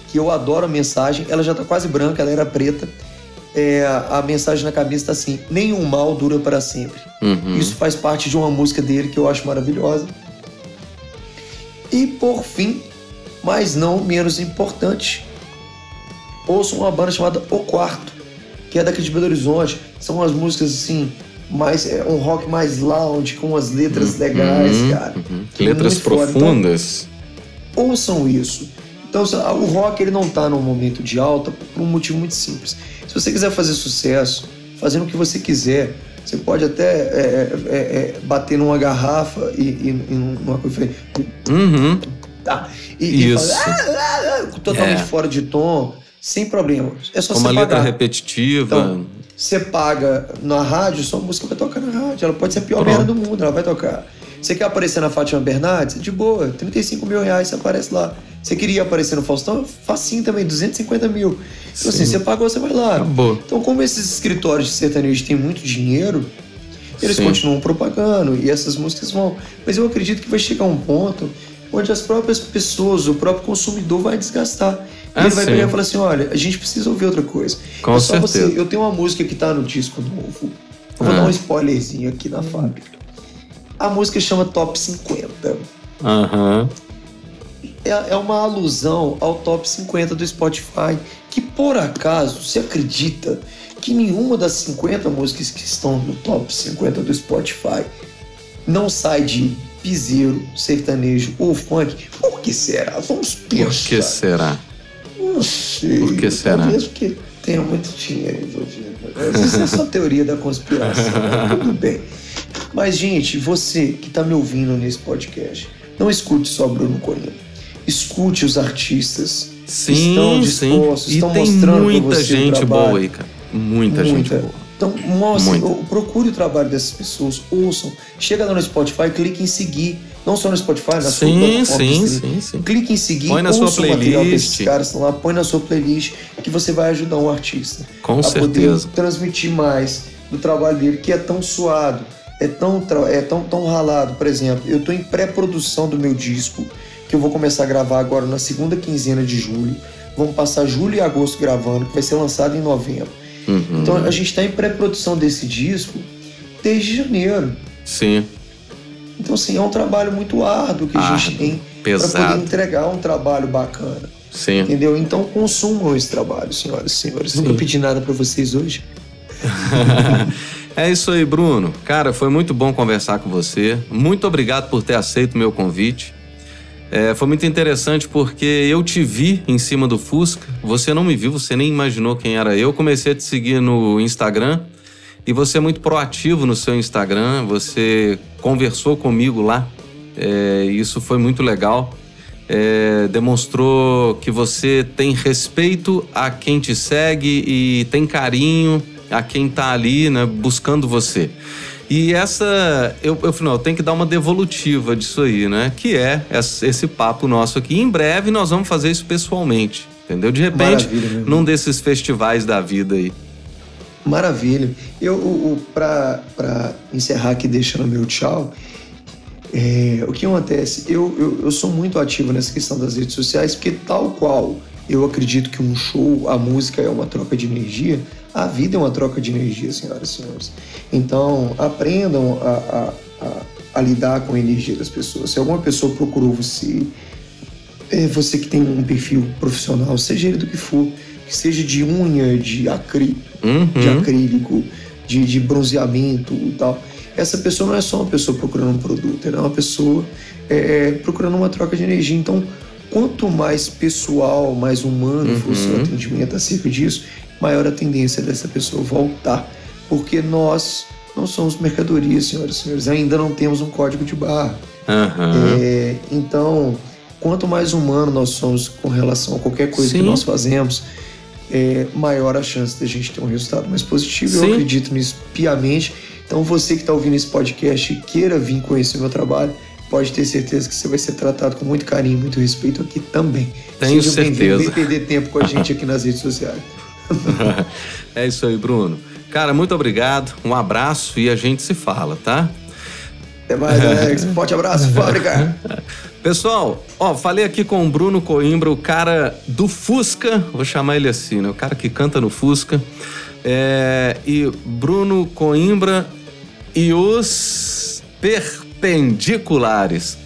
que eu adoro a mensagem. Ela já tá quase branca, ela era preta. É, a mensagem na camisa tá assim: nenhum mal dura para sempre. Uhum. Isso faz parte de uma música dele que eu acho maravilhosa. E por fim, mas não menos importante, ouço uma banda chamada O Quarto, que é daqui de Belo Horizonte. São umas músicas assim, mais, é um rock mais lounge, com umas letras legais, Uhum, cara. uhum. Letras muito. Então, profundas. ouçam isso. Então, o rock ele não tá num momento de alta por um motivo muito simples. Se você quiser fazer sucesso, fazendo o que você quiser, você pode até é, é, é, é, bater numa garrafa e, e, e numa coisa. Uhum. Tá, e, e Isso. falar, "Ah, ah, ah", totalmente É. fora de tom, sem problema. É só uma letra pagar. repetitiva. Então, você paga na rádio, sua música vai tocar na rádio. Ela pode ser a pior Pronto. merda do mundo, ela vai tocar. Você quer aparecer na Fátima Bernardes? De boa, 35 mil reais você aparece lá. Você queria aparecer no Faustão? Facinho também, 250 mil. Então, assim, Sim. você pagou, você vai lá. Acabou. Então, como esses escritórios de sertanejo têm muito dinheiro, eles Sim. continuam propagando e essas músicas vão. Mas eu acredito que vai chegar um ponto onde as próprias pessoas, o próprio consumidor vai desgastar. E Ah, ele vai pegar e falar assim: olha, a gente precisa ouvir outra coisa. Com é só você. certeza. Eu tenho uma música que tá no disco novo. Eu vou Ah. dar um spoilerzinho aqui na fábrica. A música chama Top 50. Aham. É, é uma alusão ao top 50 do Spotify, que por acaso se acredita que nenhuma das 50 músicas que estão no top 50 do Spotify não sai de piseiro, sertanejo ou funk. Por que será? Vamos Por pensar. que será? Não sei. Por que será? Talvez porque tenha muito dinheiro envolvido. Isso é só teoria da conspiração. [LAUGHS] Tudo bem. Mas, gente, você que está me ouvindo nesse podcast, não escute só Bruno Corinho. Escute os artistas que Sim, estão sim. dispostos, E estão tem mostrando muita gente boa aí, cara. Muita, gente boa. Então, mostre, Muita. procure o trabalho dessas pessoas, ouçam, chega lá no Spotify, clique em seguir. Não só no Spotify, na sua Sim, sim, sim, sim. Clique em seguir, Põe na sua playlist. caras lá, põe na sua playlist, que você vai ajudar um artista Com a certeza. poder transmitir mais do trabalho dele, que é tão suado, é tão, é tão, tão ralado. Por exemplo, eu estou em pré-produção do meu disco, que eu vou começar a gravar agora na segunda quinzena de julho. Vamos passar julho e agosto gravando, que vai ser lançado em novembro. Uhum. Então a gente está em pré-produção desse disco desde janeiro. Sim. Então, assim, é um trabalho muito árduo que a gente tem para poder entregar um trabalho bacana. Sim. Entendeu? Então consumam esse trabalho, senhoras e senhores. Nunca pedi nada para vocês hoje. [LAUGHS] é isso aí, Bruno. Cara, foi muito bom conversar com você. Muito obrigado por ter aceito o meu convite. É, foi muito interessante porque eu te vi em cima do Fusca. Você não me viu, você nem imaginou quem era eu. Comecei a te seguir no Instagram e você é muito proativo no seu Instagram. Você conversou comigo lá. É, isso foi muito legal. É, demonstrou que você tem respeito a quem te segue e tem carinho a quem tá ali, né, buscando você. E essa, eu, eu falei, não, eu tenho que dar uma devolutiva disso aí, né? Que é esse papo nosso aqui. Em breve nós vamos fazer isso pessoalmente, entendeu? De repente, num desses festivais da vida aí. Maravilha. Eu, para encerrar aqui, deixando meu tchau, é, o que acontece? Eu, eu, eu sou muito ativo nessa questão das redes sociais, porque tal qual eu acredito que um show, a música é uma troca de energia, a vida é uma troca de energia, senhoras e senhores. Então, aprendam a, a, a, a lidar com a energia das pessoas. Se alguma pessoa procurou você, é você que tem um perfil profissional, seja ele do que for, que seja de unha, de, acrí, Uhum. de acrílico, de, de bronzeamento e tal. Essa pessoa não é só uma pessoa procurando um produto, ela é uma pessoa é, procurando uma troca de energia. Então, quanto mais pessoal, mais humano for o seu atendimento acerca disso, maior a tendência dessa pessoa voltar. Porque nós não somos mercadorias, senhoras e senhores, ainda não temos um código de barra. Aham. É, então, quanto mais humano nós somos com relação a qualquer coisa Sim. que nós fazemos, é, maior a chance da gente ter um resultado mais positivo. Sim. Eu acredito nisso piamente. Então, você que está ouvindo esse podcast e queira vir conhecer meu trabalho, pode ter certeza que você vai ser tratado com muito carinho, muito respeito aqui também. Tenho Seja certeza. Vem perder tempo com a gente aqui nas redes sociais. [LAUGHS] é isso aí, Bruno. Cara, muito obrigado. Um abraço e a gente se fala, tá? Até mais, Alex. Forte abraço, fábrica. [LAUGHS] Pessoal, ó, falei aqui com o Bruno Coimbra, o cara do Fusca, vou chamar ele assim, né? O cara que canta no Fusca. É, e Bruno Coimbra e os Perpendiculares.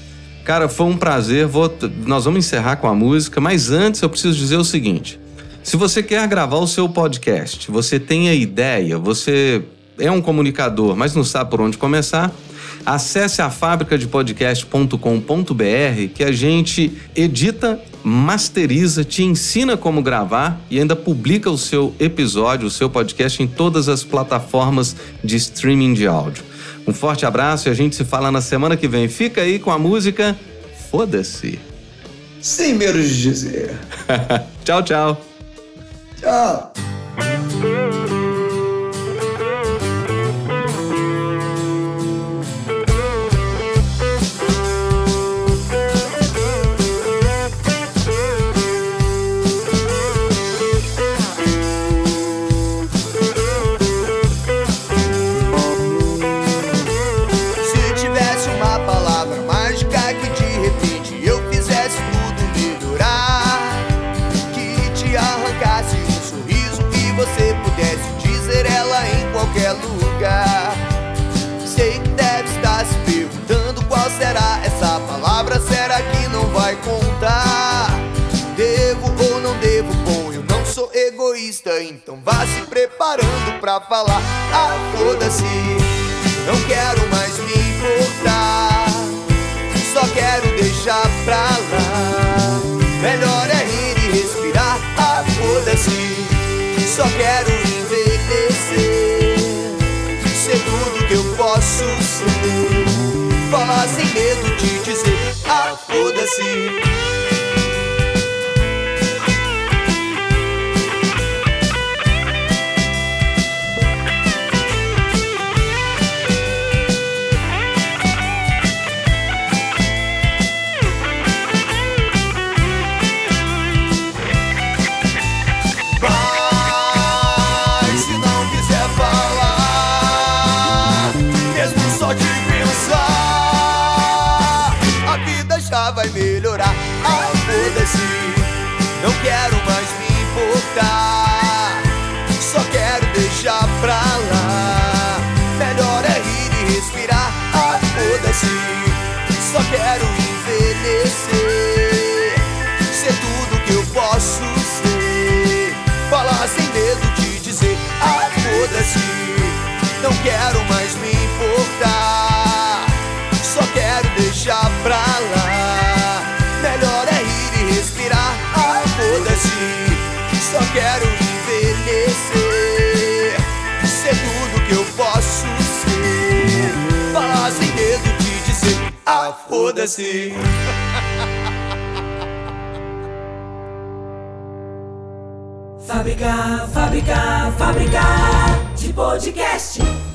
Cara, foi um prazer. Vou- nós vamos encerrar com a música, mas antes eu preciso dizer o seguinte: se você quer gravar o seu podcast, você tem a ideia, você é um comunicador, mas não sabe por onde começar, acesse a fabricadepodcast.com.br que a gente edita, masteriza, te ensina como gravar e ainda publica o seu episódio, o seu podcast em todas as plataformas de streaming de áudio. Um forte abraço e a gente se fala na semana que vem. Fica aí com a música Foda-se. Sem medo de dizer. [LAUGHS] tchau, tchau. Tchau. Lugar. Sei que deve estar se perguntando qual será essa palavra, será que não vai contar? Devo ou não devo? Bom, eu não sou egoísta, então vá se preparando pra falar. Ah, foda-se. Não quero mais me importar, só quero deixar pra lá. Melhor é rir e respirar, ah, foda-se. Só quero Sem medo de dizer, ah, foda-se. Não quero mais me importar, só quero deixar pra lá. Melhor é rir e respirar, ah, foda-se. Só quero envelhecer, ser tudo que eu posso ser. Falar sem medo de dizer, ah, foda-se. Não quero foda-se. Fábrica, fábrica, fábrica de podcast.